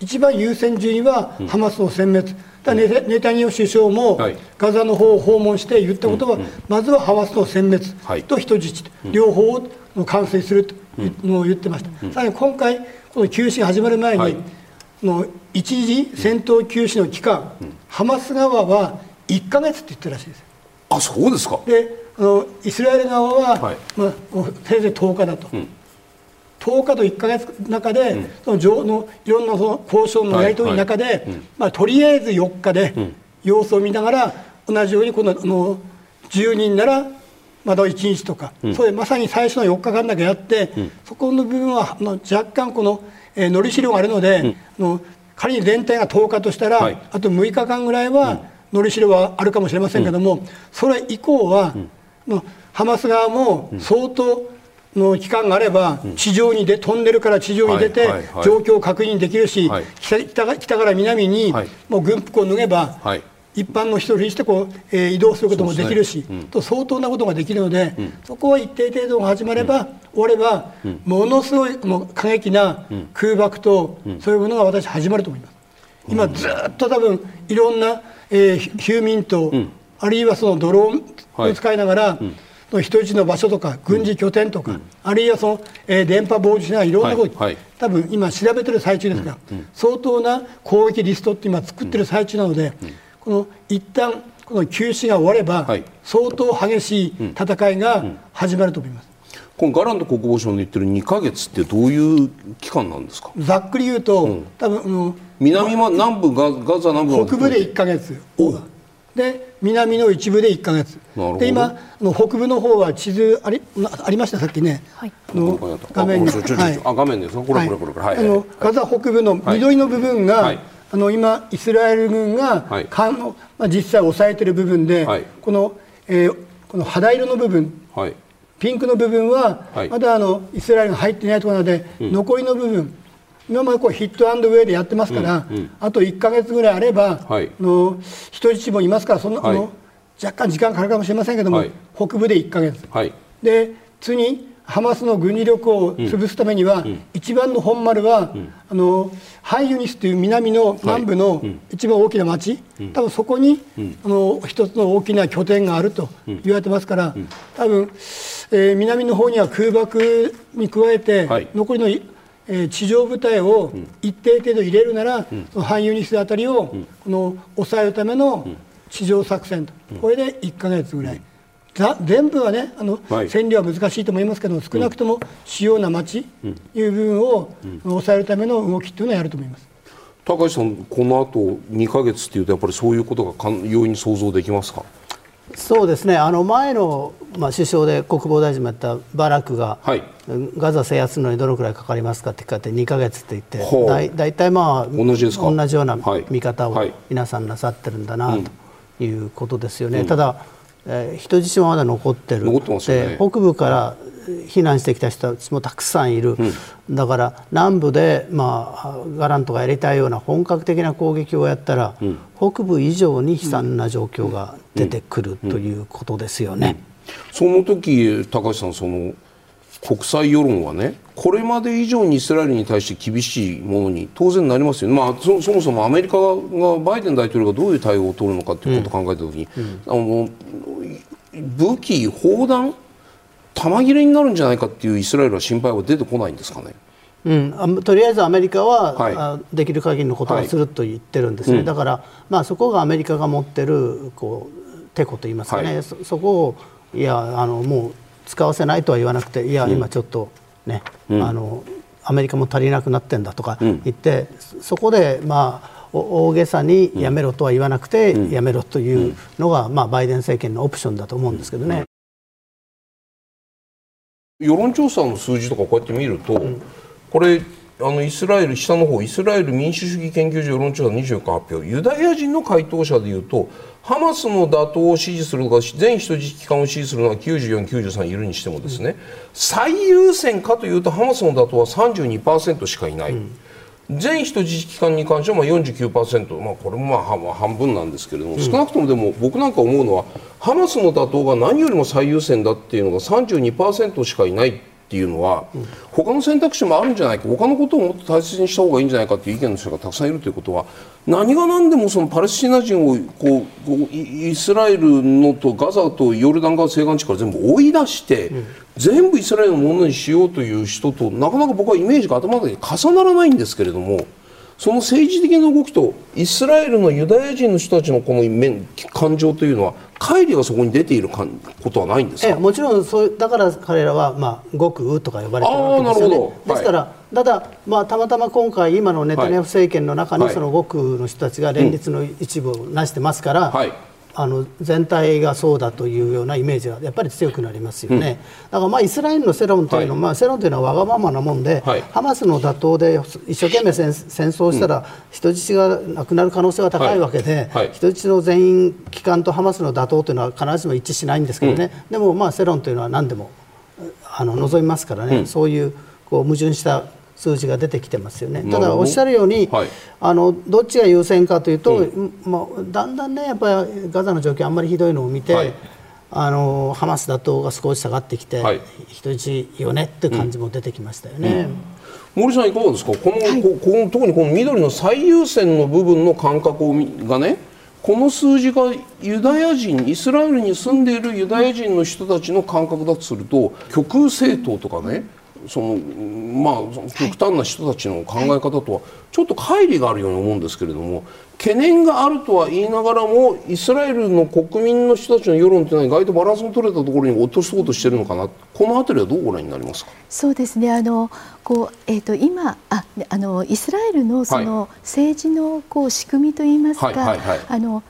一番優先順位はハマスの殲滅、だネネタニヤフ首相もガザの方を訪問して言ったことは、まずはハマスの殲滅と人質、両方を完成するとのを言ってました、さらに今回、この休止が始まる前に、の一時戦闘休止の期間、ハマス側は1か月って言ってるらしいです。あそうですか。であのイスラエル側は、はい、まあ、せいぜい10日だと、うん、10日と1か月の中で、うん、その上のいろんなその交渉のやり取りの中で、はい。はい、まあ、とりあえず4日で様子を見ながら、同じようにこのの10人ならまだ1日とか、うん、それまさに最初の4日間だけやって、そこの部分はの若干この、えー、のりしろがあるので、の仮に全体が10日としたら、あと6日間ぐらいは、のりしろはあるかもしれませんけども、それ以降は、のハマス側も相当の期間があれば、地上にで飛んでるから地上に出て、状況を確認できるし、北北から南にもう軍服を脱げば、一般の人にしてこう、えー、移動することもできるし、ね。うん、と相当なことができるので、うん、そこは一定程度が始まれば、うん、終われば、ものすごいもう過激な空爆と、そういうものが私始まると思います。今ずっと多分いろんな、えー、ヒューミンと、あるいはそのドローンを使いながら、はい、人質の場所とか軍事拠点とか、うん、あるいはその、えー、電波傍受しながらいろんなこと、はい、多分今調べてる最中ですが、うん。うん、相当な攻撃リストって今作ってる最中なので、この一旦この休止が終われば、はい、相当激しい戦いが始まると思います。このガラント国防省の言ってる2か月ってどういう期間なんですか？ざっくり言うと、多分あの南は南部ガガザ南部北部で1か月で南の一部で1か月。で今の北部の方は地図ありありました？さっきね、はい、の画面に、はい、あ画面です。これこれこれこれ、はい、あのガザ北部の緑の部分が、はい、あの今イスラエル軍が、はい、かまあ、実際抑えている部分で、はい、この、えー、この肌色の部分、はい、ピンクの部分は、まだあのイスラエルが入っていないところなので、うん、残りの部分今までこうヒットアンドウェイでやってますから、うん。うん、あと1か月ぐらいあれば、はい、の人質もいますからその、はい、の若干時間かかるかもしれませんけども、はい、北部で1か月、はい、で次ハマスの軍事力を潰すためには、うん、一番の本丸は、うん、あのハイユニスという南の南部の一番大きな町、うん、多分そこに、あの一つの大きな拠点があると言われてますから、多分、えー、南の方には空爆に加えて、残りのえ地上部隊を一定程度入れるなら、その反ユニスあたりを、この抑えるための地上作戦と、これで1か月ぐらい。全部はねあの、はい、占領は難しいと思いますけど少なくとも主要な町という部分を抑えるための動きというのはやると思います。高橋さん、このあと2か月というとやっぱりそういうことが容易に想像できますか？そうですね。あの前の、まあ、首相で国防大臣もやったバラクが、はい、ガザ制圧するのにどのくらいかかりますかって聞かれて2か月って言ってだ大体まあ同じですか？同じような見方を皆さんなさってるんだな、ということですよね。うん、ただえー、人質もまだ残ってる。残ってます、ね、北部から避難してきた人たちもたくさんいる、うん、だから南部で、まあ、ガラントがやりたいような本格的な攻撃をやったら、うん、北部以上に悲惨な状況が出てくるということですよね。その時高橋さんその国際世論はねこれまで以上にイスラエルに対して厳しいものに当然なりますよね、まあ、そそもそもアメリカがバイデン大統領がどういう対応を取るのかということを考えたときに、うん、あの武器、砲弾弾切れになるんじゃないかっていうイスラエルは心配は出てこないんですかね。うん、とりあえずアメリカは、はい、できる限りのことはすると言ってるんですね、はい。だから、まあ、そこがアメリカが持ってるこうてこといいますかね、はい、そそこをいやあのもう使わせないとは言わなくていや、今ちょっとね、うん、あのアメリカも足りなくなってんだとか言って、うん、そこで、まあ、大げさにやめろとは言わなくて、うん、やめろというのが、まあ、バイデン政権のオプションだと思うんですけどね。世論調査の数字とかこうやって見ると、これあのイスラエル下の方イスラエル民主主義研究所世論調査24日発表。ユダヤ人の回答者でいうとハマスの打倒を支持するとか全人質機関を支持するのが94、93いるにしてもですね、うん、最優先かというとハマスの打倒は32%しかいない。うん全人質機関に関してはまあ49%、まあ、これもまあ半分なんですけれども、少なくともでも僕なんか思うのはハマスの打倒が何よりも最優先だっていうのが32%しかいないっていうのは、うん、他の選択肢もあるんじゃないか他のことをもっと大切にした方がいいんじゃないかという意見の人がたくさんいるということは何が何でもそのパレスチナ人をこうこうイスラエルのとガザとヨルダン川西岸地から全部追い出して、うん、全部イスラエルのものにしようという人となかなか僕はイメージが頭の中で重ならないんですけれども。その政治的な動きとイスラエルのユダヤ人の人たちのこの面感情というのは乖離がそこに出ていることはないんですか？もちろんそうだから彼らは、まあ、極右とか呼ばれてるわけです。よね。ですから、はい、ただ、まあ、たまたま今回今のネタニヤフ政権の中にその極右の人たちが連立の一部をなしてますから、はいあの全体がそうだというようなイメージがやっぱり強くなりますよね、うん、だからまあイスラエルの世論というのは、はい、まあ、世論というのはわがままなもんで、はい、ハマスの打倒で一生懸命戦争したら人質がなくなる可能性は高いわけで、はい、人質の全員帰還とハマスの打倒というのは必ずしも一致しないんですけどね、うん、でもまあ世論というのは何でもあの望みますからね、うん、そういうこう矛盾した数字が出てきてますよね。ただおっしゃるように、はい、あのどっちが優先かというと、うん、まあ、だんだんねやっぱりガザの状況あんまりひどいのを見て、はい、あのハマス打倒が少し下がってきて、はい、人質よねって感じも出てきましたよね。うん、森さんいかがですか？この、ここの特にこの緑の最優先の部分の感覚をがねこの数字がユダヤ人イスラエルに住んでいるユダヤ人の人たちの感覚だとすると極右政党とかねそのまあ極端な人たちの考え方とはちょっと乖離があるように思うんですけれども懸念があるとは言いながらもイスラエルの国民の人たちの世論というのは意外とバランスの取れたところに落とそうとしているのかな。この辺りはどうご覧になりますか？そうですね。あのこう、えーと、今ああのイスラエルのその政治のこう仕組みといいますか、あの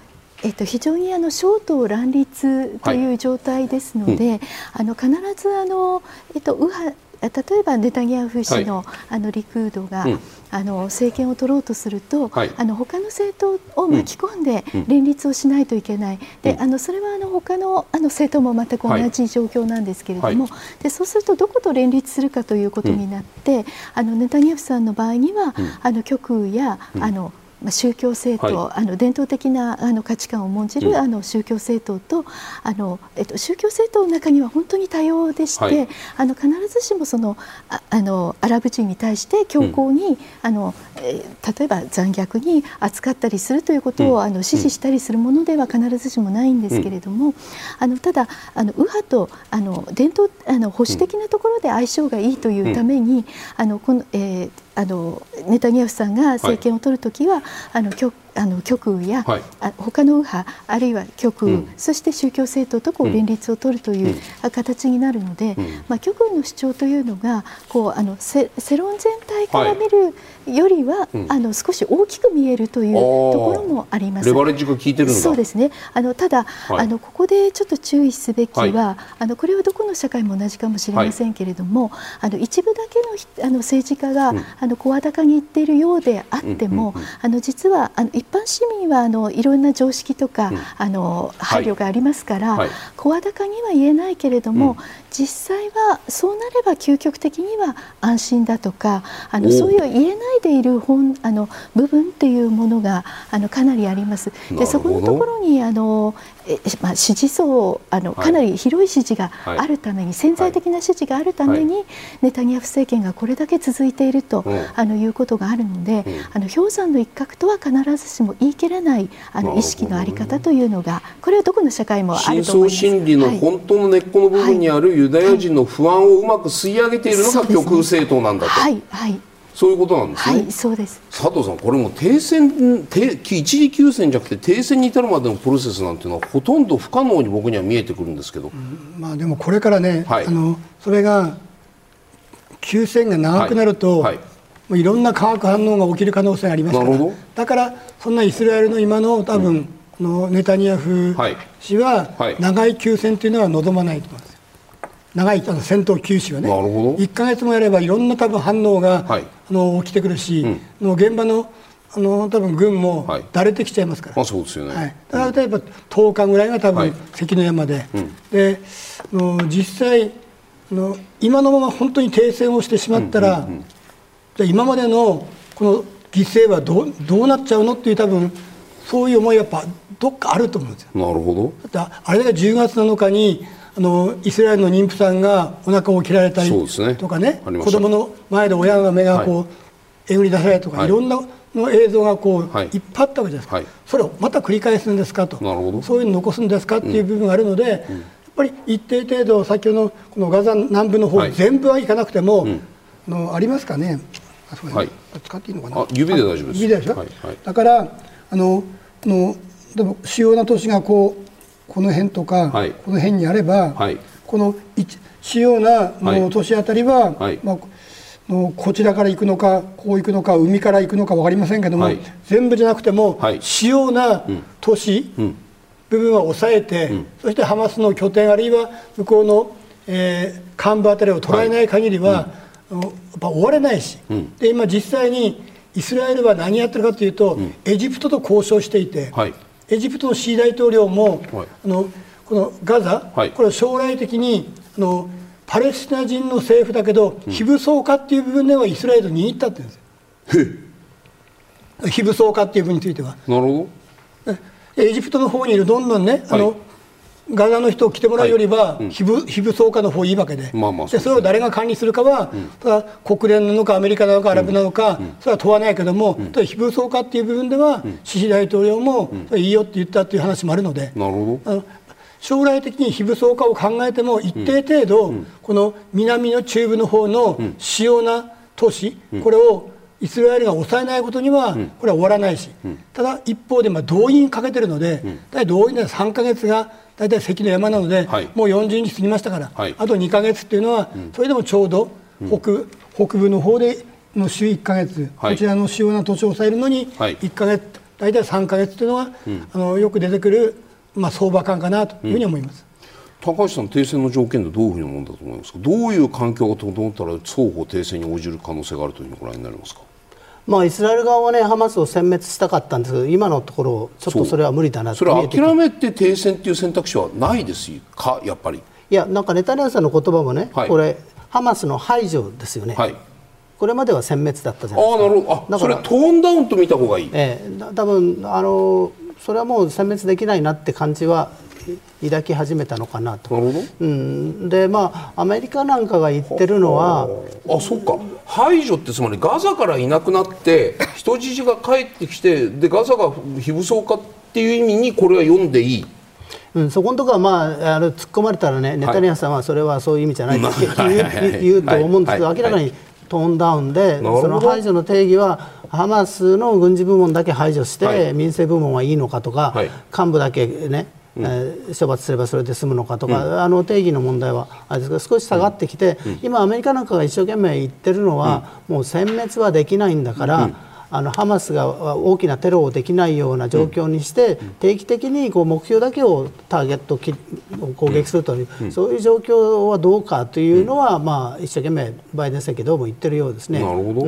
えっと、非常にあの小党乱立という状態ですので、はいうん、あの必ずあの、えっと、右派例えばネタニヤフ氏の,、あのリクードが、うん、あの政権を取ろうとすると、はい、あの他の政党を巻き込んで連立をしないといけない、うん、であのそれはあの他のあの政党も全く同じ状況なんですけれども、はい、でそうするとどこと連立するかということになって、あのネタニヤフさんの場合には、あの極右や、あのまあ、宗教政党、はい、あの伝統的なあの価値観を重んじる、うん、あの宗教政党とあの、えっと、宗教政党の中には本当に多様でして、はい、あの必ずしもそのああのアラブ人に対して強硬に、うん、あのえ例えば残虐に扱ったりするということを、うん、あの支持したりするものでは必ずしもないんですけれども、あのただあの右派とあの伝統あの保守的なところで相性がいいというために、あのこのえーあのネタニヤフさんが政権を取るときは、はい、あの極あの極右や、はい、あ他の右派あるいは極右、うん、そして宗教政党とこう連立を取るという、うん、形になるので、うん、まあ、極右の主張というのがこうあの世論全体から見るよりは、はい、あの少し大きく見えるというところもあります。レバレッジが効いてるそうですね。あのただ、はい、あのここでちょっと注意すべきは、あのこれはどこの社会も同じかもしれませんけれども、あの一部だけのあの政治家が、あの声高に言っているようであっても、あの実はあの一般市民はあのいろんな常識とか、あの配慮がありますから、声高には言えないけれども、実際はそうなれば究極的には安心だとかあのそういう言えないでいる本あの部分っていうものがあのかなりあります。でそこのところにあのえまあ、支持層あの、かなり広い支持があるために、潜在的な支持があるために、ネタニヤフ政権がこれだけ続いていると、あのいうことがあるので、あの氷山の一角とは必ずしも言い切れないあの意識の在り方というのがこれはどこの社会もあると思います。心理の本当の根っこの部分にあるユダヤ人の不安をうまく吸い上げているのが極右政党なんだと。はい、はいそういうことなんですね。はい、そうです。佐藤さん、これも停戦、停一時休戦じゃなくて停戦に至るまでのプロセスなんていうのはほとんど不可能に僕には見えてくるんですけど。うん、まあでもこれからね、はい、あのそれが休戦が長くなると、はい、はい、いろんな化学反応が起きる可能性がありますから。だからそんなイスラエルの今の多分、うん、のネタニヤフ氏は長い休戦というのは望まないと思います。長いあの戦闘休止はね、なるほど。1か月もやればいろんな多分反応が、はい、あの起きてくるし、うん、の現場のあの多分軍もだれてきちゃいますから、はい、あそうですよね、はい、だから例えば10日ぐらいが多分関の山で、うん、での実際の今のまま本当に停戦をしてしまったら、うんうんうん、じゃ今までのこの犠牲はどうどうなっちゃうのっていう多分そういう思いはやっぱどっかあると思うんですよ。なるほど。だってあれが10月7日にあのイスラエルの妊婦さんがお腹を切られたりとかねね子供の前で親の目がこう、はい、えぐり出されとか、はい、いろんなの映像がこう、はい、いっぱいあったわけです、はい、それをまた繰り返すんですか？と。そういうの残すんですか？っていう部分があるので、うん、やっぱり一定程度先ほどのこのガザ南部の方、全部はいかなくても、うん、のありますかね？あそう、はい、使っていいのかな？指で大丈夫です。指でしょ、はいはい、だからあののでも主要な都市がこうこの辺とか、はい、この辺にあれば、はい、この主要なの都市あたりは、はい、まあ、のこちらから行くのかこう行くのか海から行くのか分かりませんけども、全部じゃなくても、主要な都市、うん、部分は抑えて、うん、そしてハマスの拠点あるいは向こうの、えー、幹部あたりを捉えない限りは、うん、やっぱ終われないし、で今実際にイスラエルは何やってるかというと、エジプトと交渉していて、エジプトのシー大統領も、はい、あのこのガザ、はい、これ将来的にあのパレスチナ人の政府だけど、非武装化っていう部分ではイスラエルに握ったって言うんですよ。非武装化っていう部分については。なるほど。エジプトの方にいるどんどんね、あのガザの人を来てもらうよりは、非武非武装化の方がいいわけで,、まあまあでそれを誰が管理するかは、うん、国連なのかアメリカなのかアラブなのか、うん、それは問わないけども、うん、非武装化っていう部分では、シシ大統領も、いいよって言ったっていう話もあるので。なるほど。将来的に非武装化を考えても一定程度、この南の中部の方の主要な都市、これをイスラエルが抑えないことにはこれは終わらないし、ただ一方で動員かけてるので、動員で3か月が大体関の山なので、はい、もう40日過ぎましたから、はい、あと2か月っていうのは、うん、それでもちょうど北,、北部の方での週1か月、はい、こちらの主要な土地を抑えるのに1か月、大体3か月というのは、うん、あのよく出てくる、まあ、相場感かなというふうに思います。高橋さん、停戦の条件でどういうふうに思うんだと思いますか、どういう環境が整ったら双方停戦に応じる可能性があるというふうにご覧になりますか？まあ、イスラエル側は、ね、ハマスを殲滅したかったんですけど今のところちょっとそれは無理だなそれは諦めて停戦という選択肢はないですかやっぱり。いやなんかネタニヤフさんの言葉もね、はい、これハマスの排除ですよね、はい、これまでは殲滅だったじゃないですか。あなるほど。あそれトーンダウンと見た方がいい。ええ多分あのそれはもう殲滅できないなって感じは抱き始めたのかなと。なうん、でまあアメリカなんかが言ってるのはあそっか。排除ってつまりガザからいなくなって 人質が帰ってきてでガザが非武装化っていう意味にこれは読んでいい。うん、そこのところは、まあ、あの突っ込まれたらね、ネタニヤフさんはそれはそういう意味じゃないって言うと思うんですけど、明らかにトーンダウンで、その排除の定義は、ハマスの軍事部門だけ排除して、民生部門はいいのかとか、幹部だけね、うん、えー、処罰すればそれで済むのかとか、うん、あの定義の問題はあれですが少し下がってきて、うん、今、アメリカなんかが一生懸命言ってるのは、もう殲滅はできないんだから。あのハマスが大きなテロをできないような状況にして、定期的にこう目標だけをターゲットを攻撃するという、そういう状況はどうかというのは、まあ、一生懸命バイデン政権どうも言ってるようですね。なるほど、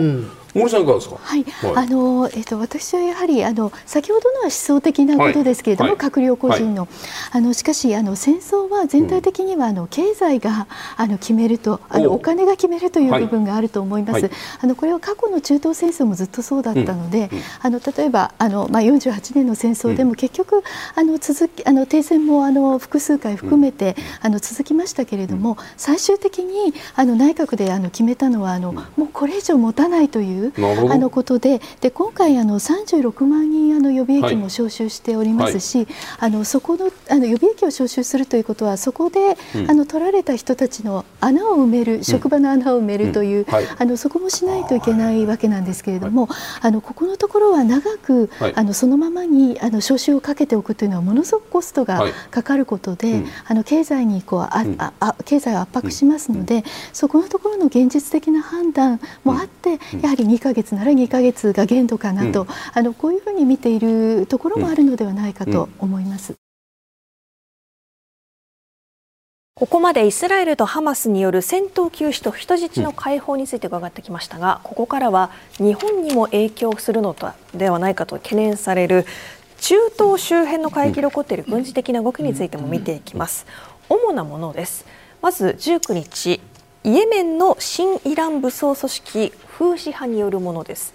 森さんいかがですか？はい、はい、あのえっ、と私はやはりあの先ほどのは思想的なことですけれども、はい、閣僚個人の、はい、あのしかしあの戦争は全体的には、あの経済があの決めるとあのお。金が決めるという部分があると思います。あのこれは過去の中東戦争もずっとそうだったので、うん。うん、あの例えばあのまあ48年の戦争でも結局あの続きあの停戦もあの複数回含めて、あの続きましたけれども、最終的にあの内閣であの決めたのはあのもうこれ以上持たないといういうあのことでで今回あの36万人あの予備役も招集しておりますし、はい、あのそこのあの予備役を招集するということはそこで、うん、あの取られた人たちの穴を埋める、職場の穴を埋めるという、うん。はい、あのそこもしないといけないわけなんですけれども、はい、あのここのところは長く、あのそのままにあの招集をかけておくというのはものすごくコストがかかることで、うん、あの経済にこうあ、ああ経済を圧迫しますので、そこのところの現実的な判断もあって、やはり2か月なら2か月が限度かなと、うん、あのこういうふうに見ているところもあるのではないかと思います。ここまでイスラエルとハマスによる戦闘休止と人質の解放について伺ってきましたが、ここからは日本にも影響するのではないかと懸念される中東周辺の海域で起こっている軍事的な動きについても見ていきます。主なものです。まず19日、イエメンの新イラン武装組織フーシ派によるものです。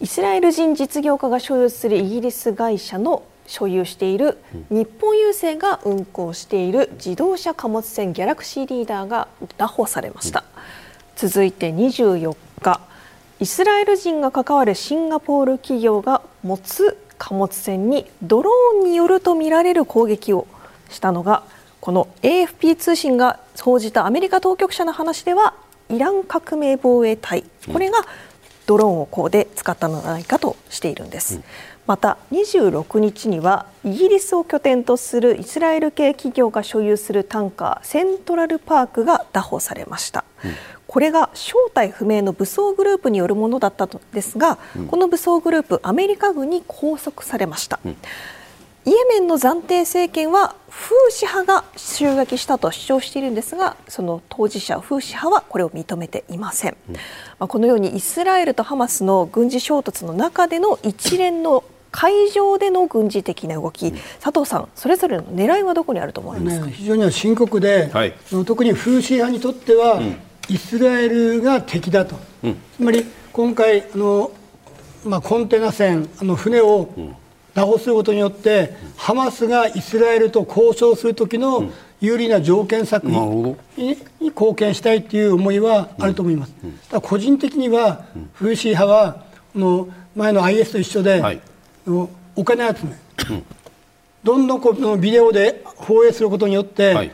イスラエル人実業家が所有するイギリス会社の所有している日本郵政が運行している自動車貨物船ギャラクシーリーダーが拿捕されました、続いて24日イスラエル人が関わるシンガポール企業が持つ貨物船にドローンによるとみられる攻撃をしたのがこの AFP 通信が報じたアメリカ当局者の話ではイラン革命防衛隊。これがドローンをこうで使ったのではないかとしているんです。うん。また26日にはイギリスを拠点とするイスラエル系企業が所有するタンカーセントラルパークが拿捕されました、うん、これが正体不明の武装グループによるものだったのですが、うん、この武装グループアメリカ軍に拘束されました、うんイエメンの暫定政権はフーシ派が襲撃したと主張しているんですがその当事者フーシ派はこれを認めていません、うん、まあ、このようにイスラエルとハマスの軍事衝突の中での一連の海上での軍事的な動き、うん、佐藤さん、それぞれの狙いはどこにあると思いますか、ね、非常に深刻で、はい、特にフーシ派にとっては、うん、イスラエルが敵だと、つまり今回あの、まあ、コンテナ船、あの船を拿捕することによって、ハマスがイスラエルと交渉する時の有利な条件作にに貢献したいという思いはあると思います。だ個人的には、フーシー派はの前の IS と一緒で、はい、お金集め、どんどんこのビデオで放映することによって、はい、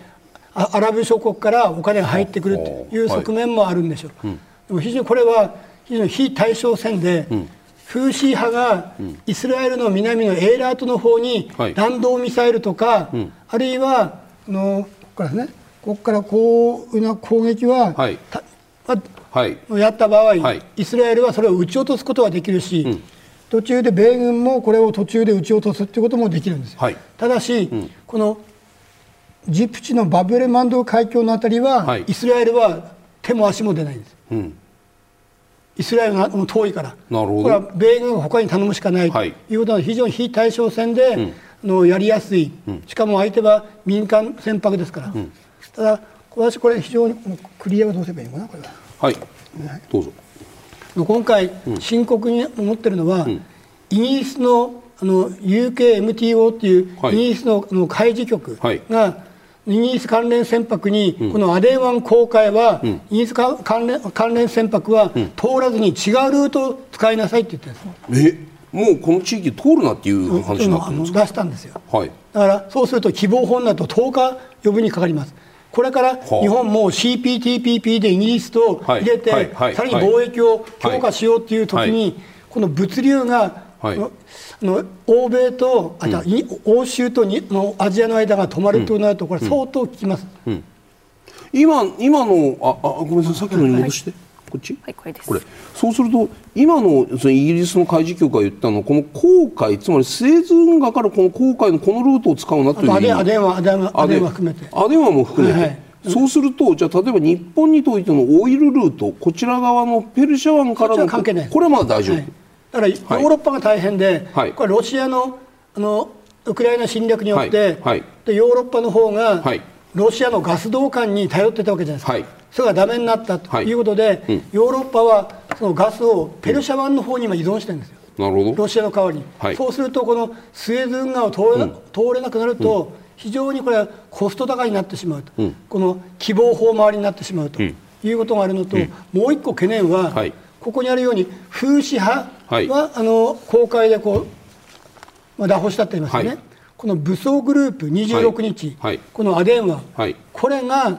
アラブ諸国からお金が入ってくるという側面もあるんでしょう。でも非常にこれは非常に非対称戦で、うんフーシー派がイスラエルの南のエーラートの方に弾道ミサイルとか、はい、あるいはあのここからね。ここからこういうな攻撃は、はい、はい、やった場合、はい、イスラエルはそれを撃ち落とすことができるし、うん、途中で米軍もこれを途中で撃ち落とすということもできるんですよ。ただし、うん、このジプチのバブレマンド海峡のあたりは、イスラエルは手も足も出ないんです。うんイスラエルの遠いから、なるほど。これは米軍が他に頼むしかない。とい。うことは非常に非対称戦で、うん、のやりやすい、うん、しかも相手は民間船舶ですから、うん、ただ、私、これ、非常にクリアはどうすればいいのかな、これは。はい、どうぞ。今回、深刻に思っているのは、イギリスのあの UKMTO っていう、イギリスのの海事局が、はいイギリス関連船舶に、このアデン湾航海は、イギリス関連関連船舶は、通らずに違うルートを使いなさいって言ってるんですえもうこの地域通るなっていう話になって出したんですよ、はい、だからそうすると希望本だと10日呼ぶにかかります。これから日本も CPTPP でイギリスと入れて、さらに貿易を強化しようっていう時に、この物流がはい、の欧米とあ、うん、欧州とにのアジアの間が止まるとなると、これ、相当効きます、うん。うん、今今のああ、ごめんなさい、さっきのに戻して。はいこっち、はい、これこれ。そうすると今のそのイギリスの海事局が言ったのはこの航海つまりスエズ運河からこの航海のこのルートを使うなというアデアデンはアデンはアデンは含めて。アデンはも含めて、はいはい。そうすると、じゃあ、例えば日本にといてのオイルルート、こちら側のペルシャ湾からの、これはまだ大丈夫、はいだからヨーロッパが大変で、はい、これロシアのあのウクライナ侵略によって、はい、でヨーロッパの方が、ロシアのガス導管に頼ってたわけじゃないですか、それがダメになったとい。うことで、うん、ヨーロッパはそのガスをペルシャ湾の方に今依存してるんですよ、なるほど。ロシアの代わりに、はい、そうするとこのスエズ運河を通れ,、うん、通れなくなると、うん、非常にこれはコスト高になってしまうと、うん、この希望法回りになってしまうということがあるのと、もう一個懸念は、はい、ここにあるように風刺派はあの公開でこう、まあ、拿捕したって言いますよね、はい、この武装グループ26日、はい、このアデンワ、これが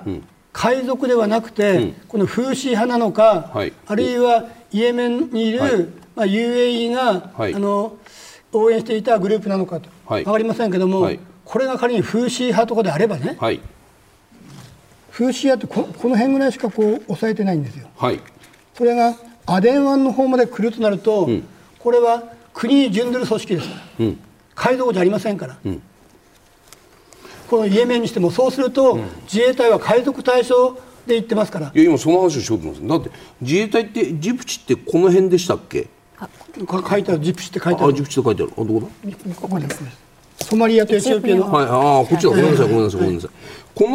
海賊ではなくて、うん、このフーシー派なのか、あるいはイエメンにいる、まあ、UAE が、あの応援していたグループなのかと、分かりませんけども、これが仮にフーシー派とかであればね、フーシー派ってここの辺ぐらいしかこう抑えてないんですよ。それがアデン湾の方まで来るとなると、うん、これは国に準ずる組織ですから、うん、海賊じゃありませんから、うん、このイエメンにしてもそうすると、自衛隊は海賊対象で言ってますから。いや今その話をしようと思います。だって自衛隊ってジプチってこの辺でしたっけ？書いてあるジプチって書いてある。あジプチって書いてある。あどこだ？ここですソマリアとエチオピアの。はいああこっちだ。ごめんなさいごめんなさいごめんなさい。こ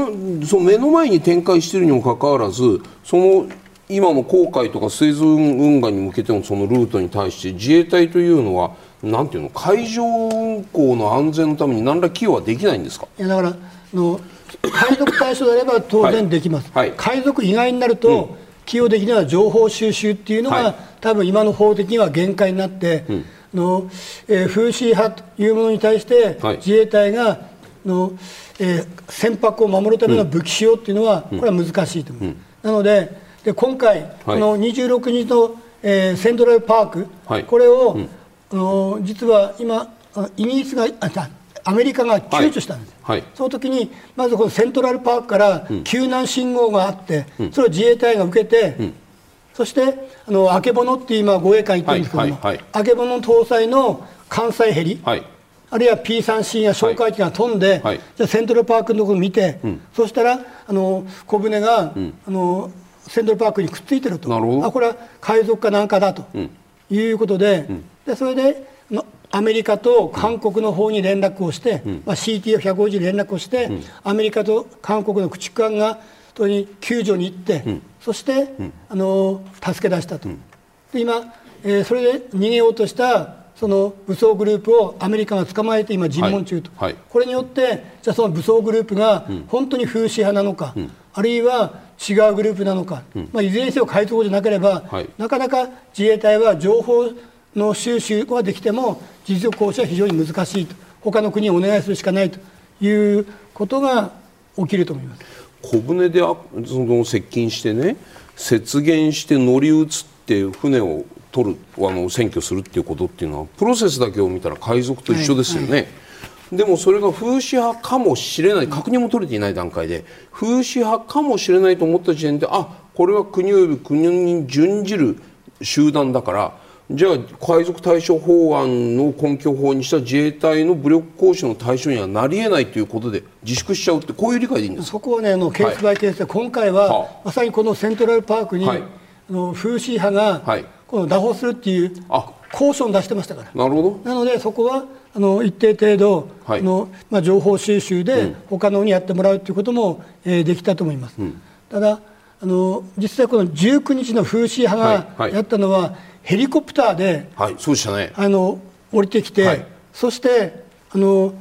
のその目の前に展開しているにもかかわらずその今の航海とかスエズ運河に向けてのそのルートに対して自衛隊というのはなんていうの海上運航の安全のために何ら寄与はできないんですか？いやだからの海賊対象であれば当然できます、はい。はい、海賊以外になると、うん、寄与できない情報収集っていうのが、はい、多分今の法的には限界になって、うん、のえー、風刺派というものに対して、自衛隊がの、えー、船舶を守るための武器使用っていうのは、これは難しいと思います。なのでで今回、この26日の、えー、セントラルパーク、これを、あの実は今、イギリスがあアメリカが救助したんです、はい。はい、その時にまずこのセントラルパークから救難信号があって、うん、それを自衛隊が受けて、うん、そしてあのあけぼのって今護衛艦言ってるんですけども、はい、あけぼの搭載の艦載ヘリ、あるいは P3C や哨戒機が飛んで、じゃセントラルパークのところを見て、うん、そしたらあの小舟が、あのセントラルパークにくっついてると。あこれは海賊かなんかだと。いうことで,、でそれでアメリカと韓国の方に連絡をして、うん、まあ、CTF150 に連絡をして、うん、アメリカと韓国の駆逐艦がそに救助に行って、うん、そして、あの助け出したと、で今、えー、それで逃げようとしたその武装グループをアメリカが捕まえて今、尋問中と、はい。はい、これによってじゃあその武装グループが本当に風刺派なのか、あるいは違うグループなのか、まあ、いずれにせよ海賊じゃなければ、はい、なかなか自衛隊は情報の収集はできても事実上交渉は非常に難しいと。他の国にお願いするしかないと。いうことが起きると思います。小舟でその接近してね雪原して乗り移って船を取るあの占拠するっていうことっていうのはプロセスだけを見たら海賊と一緒ですよね。はいはいでもそれが風刺派かもしれない確認も取れていない段階で風刺派かもしれないと思った時点であこれは国及び国に準じる集団だからじゃあ海賊対処法案の根拠法にした自衛隊の武力行使の対象にはなりえないということで自粛しちゃうってこういう理解でいいんですそこはねあのケースバイケースで、はい、今回は、はあ、まさにこのセントラルパークに、はい、あの風刺派が、はい、この拿捕するっていう交渉を出してましたから。なるほど。なのでそこはあの一定程度の、まあ、情報収集で他のにやってもらうということも、えー、できたと思います、うん、ただあの実際この19日の風刺派がやったのは、ヘリコプターで、はい、そうでしたね。あの降りてきて、はい、そしてあの、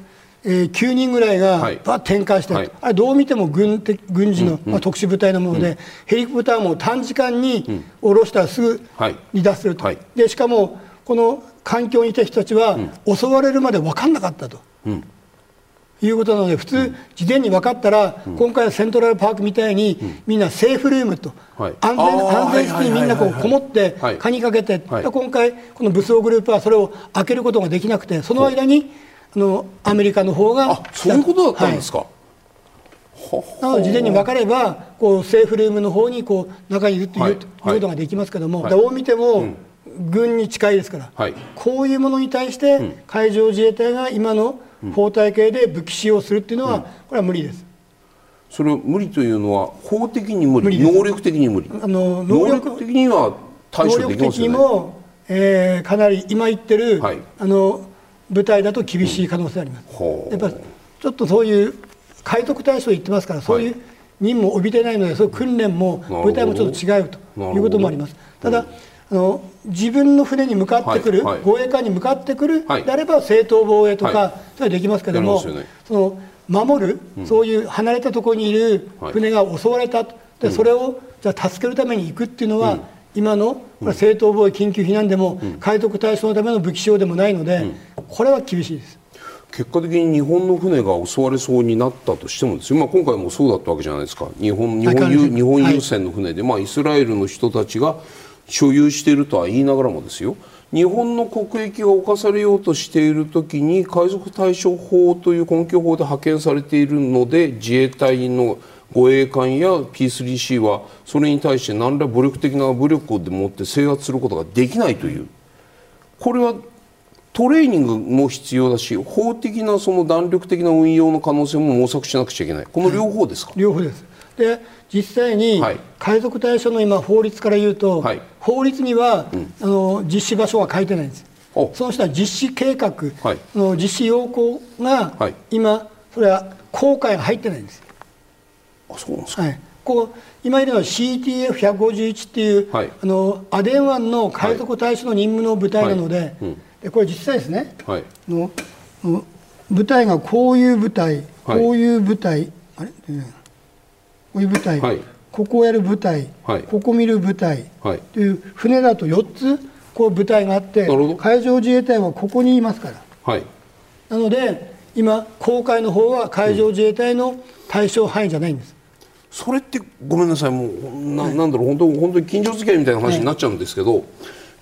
えー、9人ぐらいがバッ展開して、はい、あれどう見ても軍的軍事の、うん、まあ、特殊部隊のもので、うん、ヘリコプターも短時間に降ろしたらすぐ離脱すると、でしかもこの環境にいた人たちは、襲われるまで分かんなかったと。いうことなので普通、事前に分かったら、今回のセントラルパークみたいに、みんなセーフルームと、安全安全室にみんなこうこもって、鍵かけて、今回、この武装グループはそれを開けることができなくて、その間にあのアメリカの方がそういうことだったんですか？はい。なので事前に分かればこうセーフルームの方にこう中にいるという,、ことができますけども、どう見ても軍に近いですから、こういうものに対して海上自衛隊が今の法体系で武器使用するっていうのは、これは無理です。それ無理というのは法的に無理？能力的に無理？あの能力的には対処できますよね。能力的にも、えー、かなり今言ってる、はい、あの部隊だと厳しい可能性あります、う。ん、やっぱちょっとそういう海賊対象言ってますからそういう任務を帯びてないのでそういう訓練も部隊もちょっと違うということもあります。ただ、あの自分の船に向かってくる、はいはい、護衛艦に向かってくる、であれば正当防衛とか、はい、それはできますけども、ね、その守る、うん、そういう離れたところにいる船が襲われた、でそれをじゃ助けるために行くっていうのは、うん、今の正当防衛緊急避難でも、うん、海賊対象のための武器使用でもないので、これは厳しいです。結果的に日本の船が襲われそうになったとしてもですよ、まあ、今回もそうだったわけじゃないですか。日本日本日本優先の船で、まあ、イスラエルの人たちが所有しているとは言いながらもですよ。日本の国益が侵されようとしている時に海賊対処法という根拠法で派遣されているので自衛隊の護衛艦や P3C はそれに対して何ら武力的な武力でもって制圧することができないという。これはトレーニングも必要だし法的なその弾力的な運用の可能性も模索しなくちゃいけない。この両方ですか、両方です。で実際に海賊対象の今法律から言うと、はい、法律には、うん、あの実施場所は書いてないんです。その人は実施計画の実施要項が、はい、今それは公開が入ってないんです。あそうなんですか、はい、こう今いるのは CTF151 っていう、はい、あのアデン湾の海賊対象の任務の部隊なので、うん、でこれ実際ですね、はい、の部隊がこういう部隊、こういう部隊、あれ、こういう部隊、はい、ここをやる部隊、はい、ここ見る部隊という船だと4つこう部隊があって海上自衛隊はここにいますから、はい、なので今航海の方は海上自衛隊の対象範囲じゃないんです、それってごめんなさい。もうな,、なんだろう。本当本当に近所付き合いみたいな話になっちゃうんですけど、はい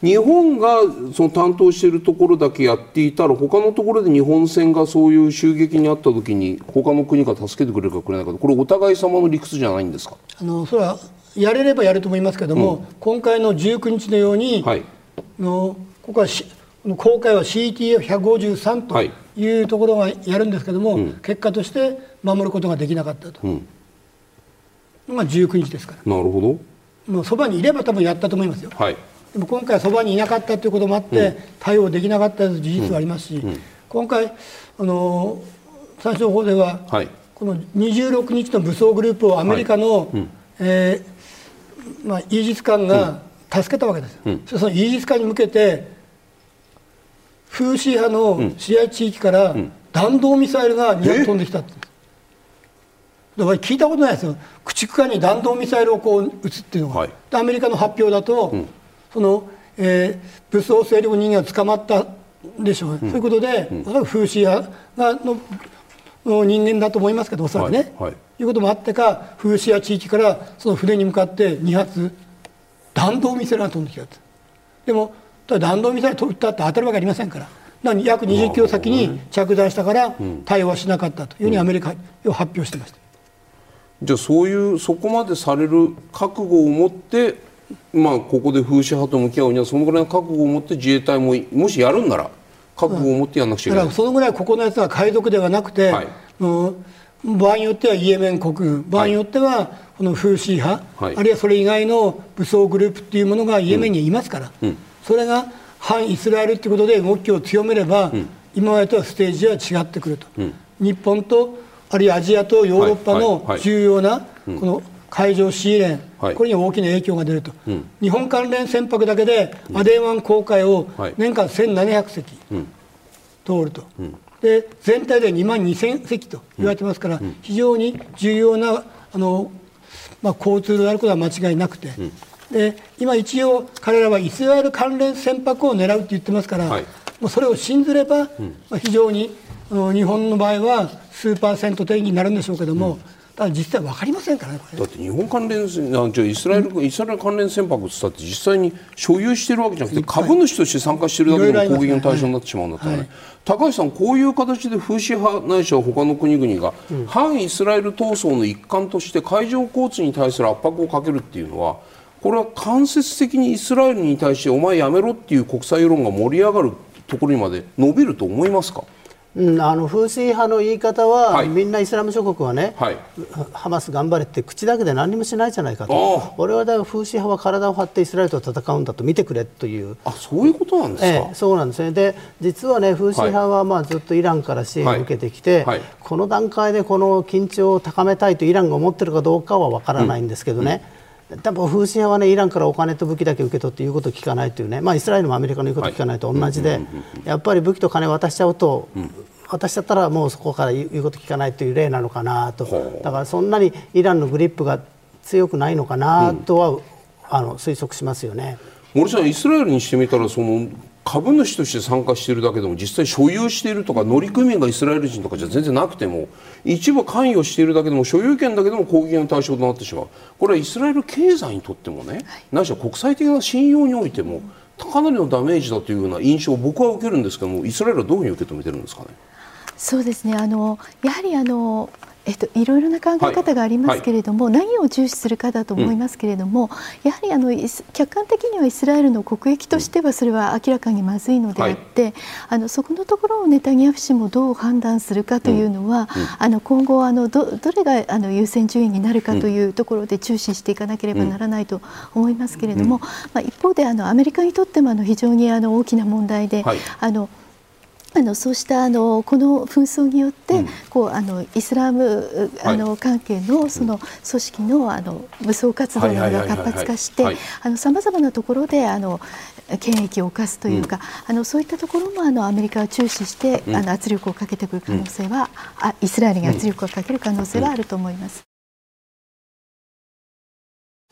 日本がその担当しているところだけやっていたら他のところで日本船がそういう襲撃にあった時に他の国が助けてくれるかくれないかこれお互い様の理屈じゃないんですか？あのそれはやれればやると思いますけれども、うん、今回の19日のように、はい、のここはし公開は CTF153 というところがやるんですけれども、はいうん、結果として守ることができなかったと、うん、のが19日ですから。なるほど。もうそばにいれば多分やったと思いますよ。はいでも今回そばにいなかったということもあって、対応できなかった事実はありますし、今回あの参照法では、はい、この26日の武装グループをアメリカの、はい、えー、まあ、イージス艦が助けたわけです、うん、そのイージス艦に向けて風刺派の支配地域から弾道ミサイルが2発飛んできたって、だから聞いたことないですよ。駆逐艦に弾道ミサイルをこう撃つっていうのが、はい、アメリカの発表だと、うんその、えー、武装勢力人間が捕まったでしょう、うん、そういうことで、うん、風刺派がのの人間だと思いますけどおそらくね、はいはい、いうこともあってか風刺や地域からその船に向かって2発弾道ミサイルが飛んできたでも弾道ミサイル撃ったって当たるわけありませんから。約20キロ先に着弾したから対応はしなかったというふうにアメリカを発表してました、じゃあそういうそこまでされる覚悟を持ってまあ、ここで風刺派と向き合うにはそのぐらいの覚悟を持って自衛隊ももしやるんなら覚悟を持ってやらなくちゃいけない、だからそのぐらいここのやつは海賊ではなくて、はい、場合によってはイエメン国軍。場合によってはこの風刺派、はい、あるいはそれ以外の武装グループっていうものがイエメンにいますから、うん。うん、それが反イスラエルということで動きを強めれば、うん、今までとはステージは違ってくると、日本とあるいはアジアとヨーロッパの重要なこの海上シーレン、はい、これに大きな影響が出ると、うん、日本関連船舶だけでアデン湾航海を年間1700隻通ると、うん、で全体で2万2000隻と言われてますから、非常に重要なあの、まあ、交通であることは間違いなくて、で今、一応、彼らはイスラエル関連船舶を狙うと言ってますから、はい、もうそれを信ずれば、まあ、非常にあの日本の場合は数パーセント定義になるんでしょうけども。ただ実際分かりませんからねだって日本関連なんじゃイスラエル、うん、イスラエル関連船舶ってったって実際に所有してるわけじゃなくて株主として参加してるだけでも攻撃の対象になってしまうんだったらね、はい、高橋さん、こういう形で風刺派ないしは他の国々が、うん、反イスラエル闘争の一環として海上交通に対する圧迫をかけるっていうのはこれは間接的にイスラエルに対してお前やめろっていう国際世論が盛り上がるところにまで伸びると思いますか？うん、あの風水派の言い方は、はい、みんなイスラム諸国はね、はい、ハマス頑張れって口だけで何もしないじゃないかと、俺はだから風水派は体を張ってイスラエルと戦うんだと見てくれという、あそういうことなんですか、ええ、そうなんですね、で実はね、風水派はまあずっとイランから支援を受けてきて、はい、この段階でこの緊張を高めたいとイランが思っているかどうかは分からないんですけどね。うん多分風刺派は、ね、イランからお金と武器だけ受け取って言うことを聞かないというね、まあ、イスラエルもアメリカの言うことを聞かないと同じで、やっぱり武器と金渡しちゃうと、私だったらもうそこから言うこと聞かないという例なのかなと。だからそんなにイランのグリップが強くないのかなとは、うん、あの推測しますよね。森さんイスラエルにしてみたらその株主として参加しているだけでも実際所有しているとか乗組員がイスラエル人とかじゃ全然なくても一部関与しているだけでも所有権だけでも攻撃の対象となってしまう。これはイスラエル経済にとってもね、はい、ないしは国際的な信用においてもかなりのダメージだというような印象を僕は受けるんですけどもイスラエルはどういうふうに受け止めてるんですかね？そうですね。あのやはりあのえっと、いろいろな考え方がありますけれども、はい。はい、何を重視するかだと思いますけれども、うん、やはりあの客観的にはイスラエルの国益としてはそれは明らかにまずいのであって、はい、あのそこのところをネタニヤフ氏もどう判断するかというのは、うん、あの今後あのどどれがあの優先順位になるかというところで注視していかなければならないと思いますけれども、まあ、一方であのアメリカにとってもあの非常にあの大きな問題で、あのあのそうしたあのこの紛争によって、うん、こうあのイスラムあの、関係のその組織のあの武装活動などが活発化してさまざまなところであの権益を犯すというか、あのそういったところもあのアメリカは注視して、あの圧力をかけてくる可能性は、あイスラエルに圧力をかける可能性はあると思います。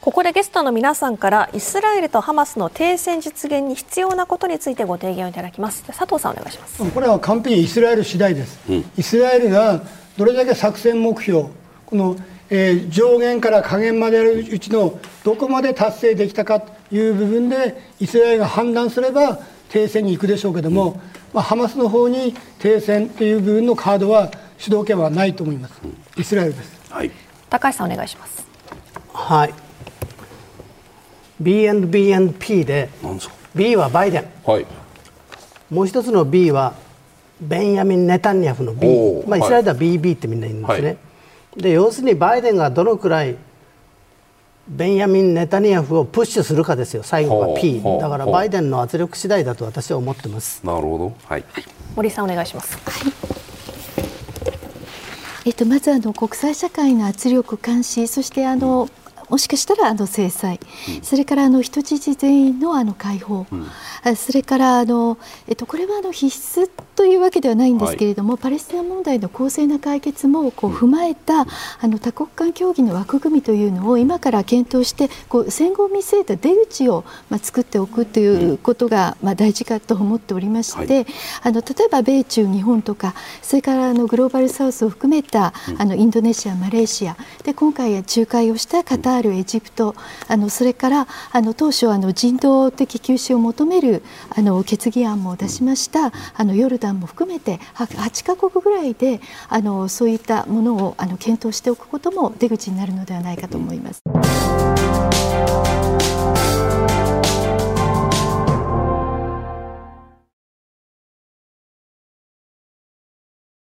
ここでゲストの皆さんからイスラエルとハマスの停戦実現に必要なことについてご提言をいただきます。佐藤さんお願いします。これは完璧にイスラエル次第です、うん、イスラエルがどれだけ作戦目標この、えー、上限から下限まであるうちのどこまで達成できたかという部分でイスラエルが判断すれば停戦に行くでしょうけども、うん、まあ、ハマスの方に停戦という部分のカードは主導権はないと思います、イスラエルです、はい、高橋さんお願いします。はい B&B&P で B はバイデン、はい、もう一つの B はベンヤミン・ネタニヤフの B、まあ、イスラエルでは BB ってみんな言うんですね、はい、で要するにバイデンがどのくらいベンヤミン・ネタニヤフをプッシュするかですよ、最後は P、だからバイデンの圧力次第だと私は思ってます。なるほど、はい、森さんお願いします。はい。えっと、まずあの国際社会の圧力監視そしてあの、もしかしたらあの制裁、うん、それからあの人質全員のあの解放、うん、それからあの、えっと、これはあの必須というわけではないんですけれども、はい、パレスチナ問題の公正な解決もこう踏まえた、うん、あの多国間協議の枠組みというのを今から検討してこう戦後を見据えた出口を、まあ、作っておくということが、まあ、大事かと思っておりまして、はい、あの例えば米中、日本とかそれからあのグローバルサウスを含めたあのインドネシア、マレーシアで今回仲介をしたカタール、エジプトあのそれからあの当初あの人道的休止を求めるあの決議案も出しましたあのヨルダンも含めて8か国ぐらいであのそういったものをあの検討しておくことも出口になるのではないかと思います。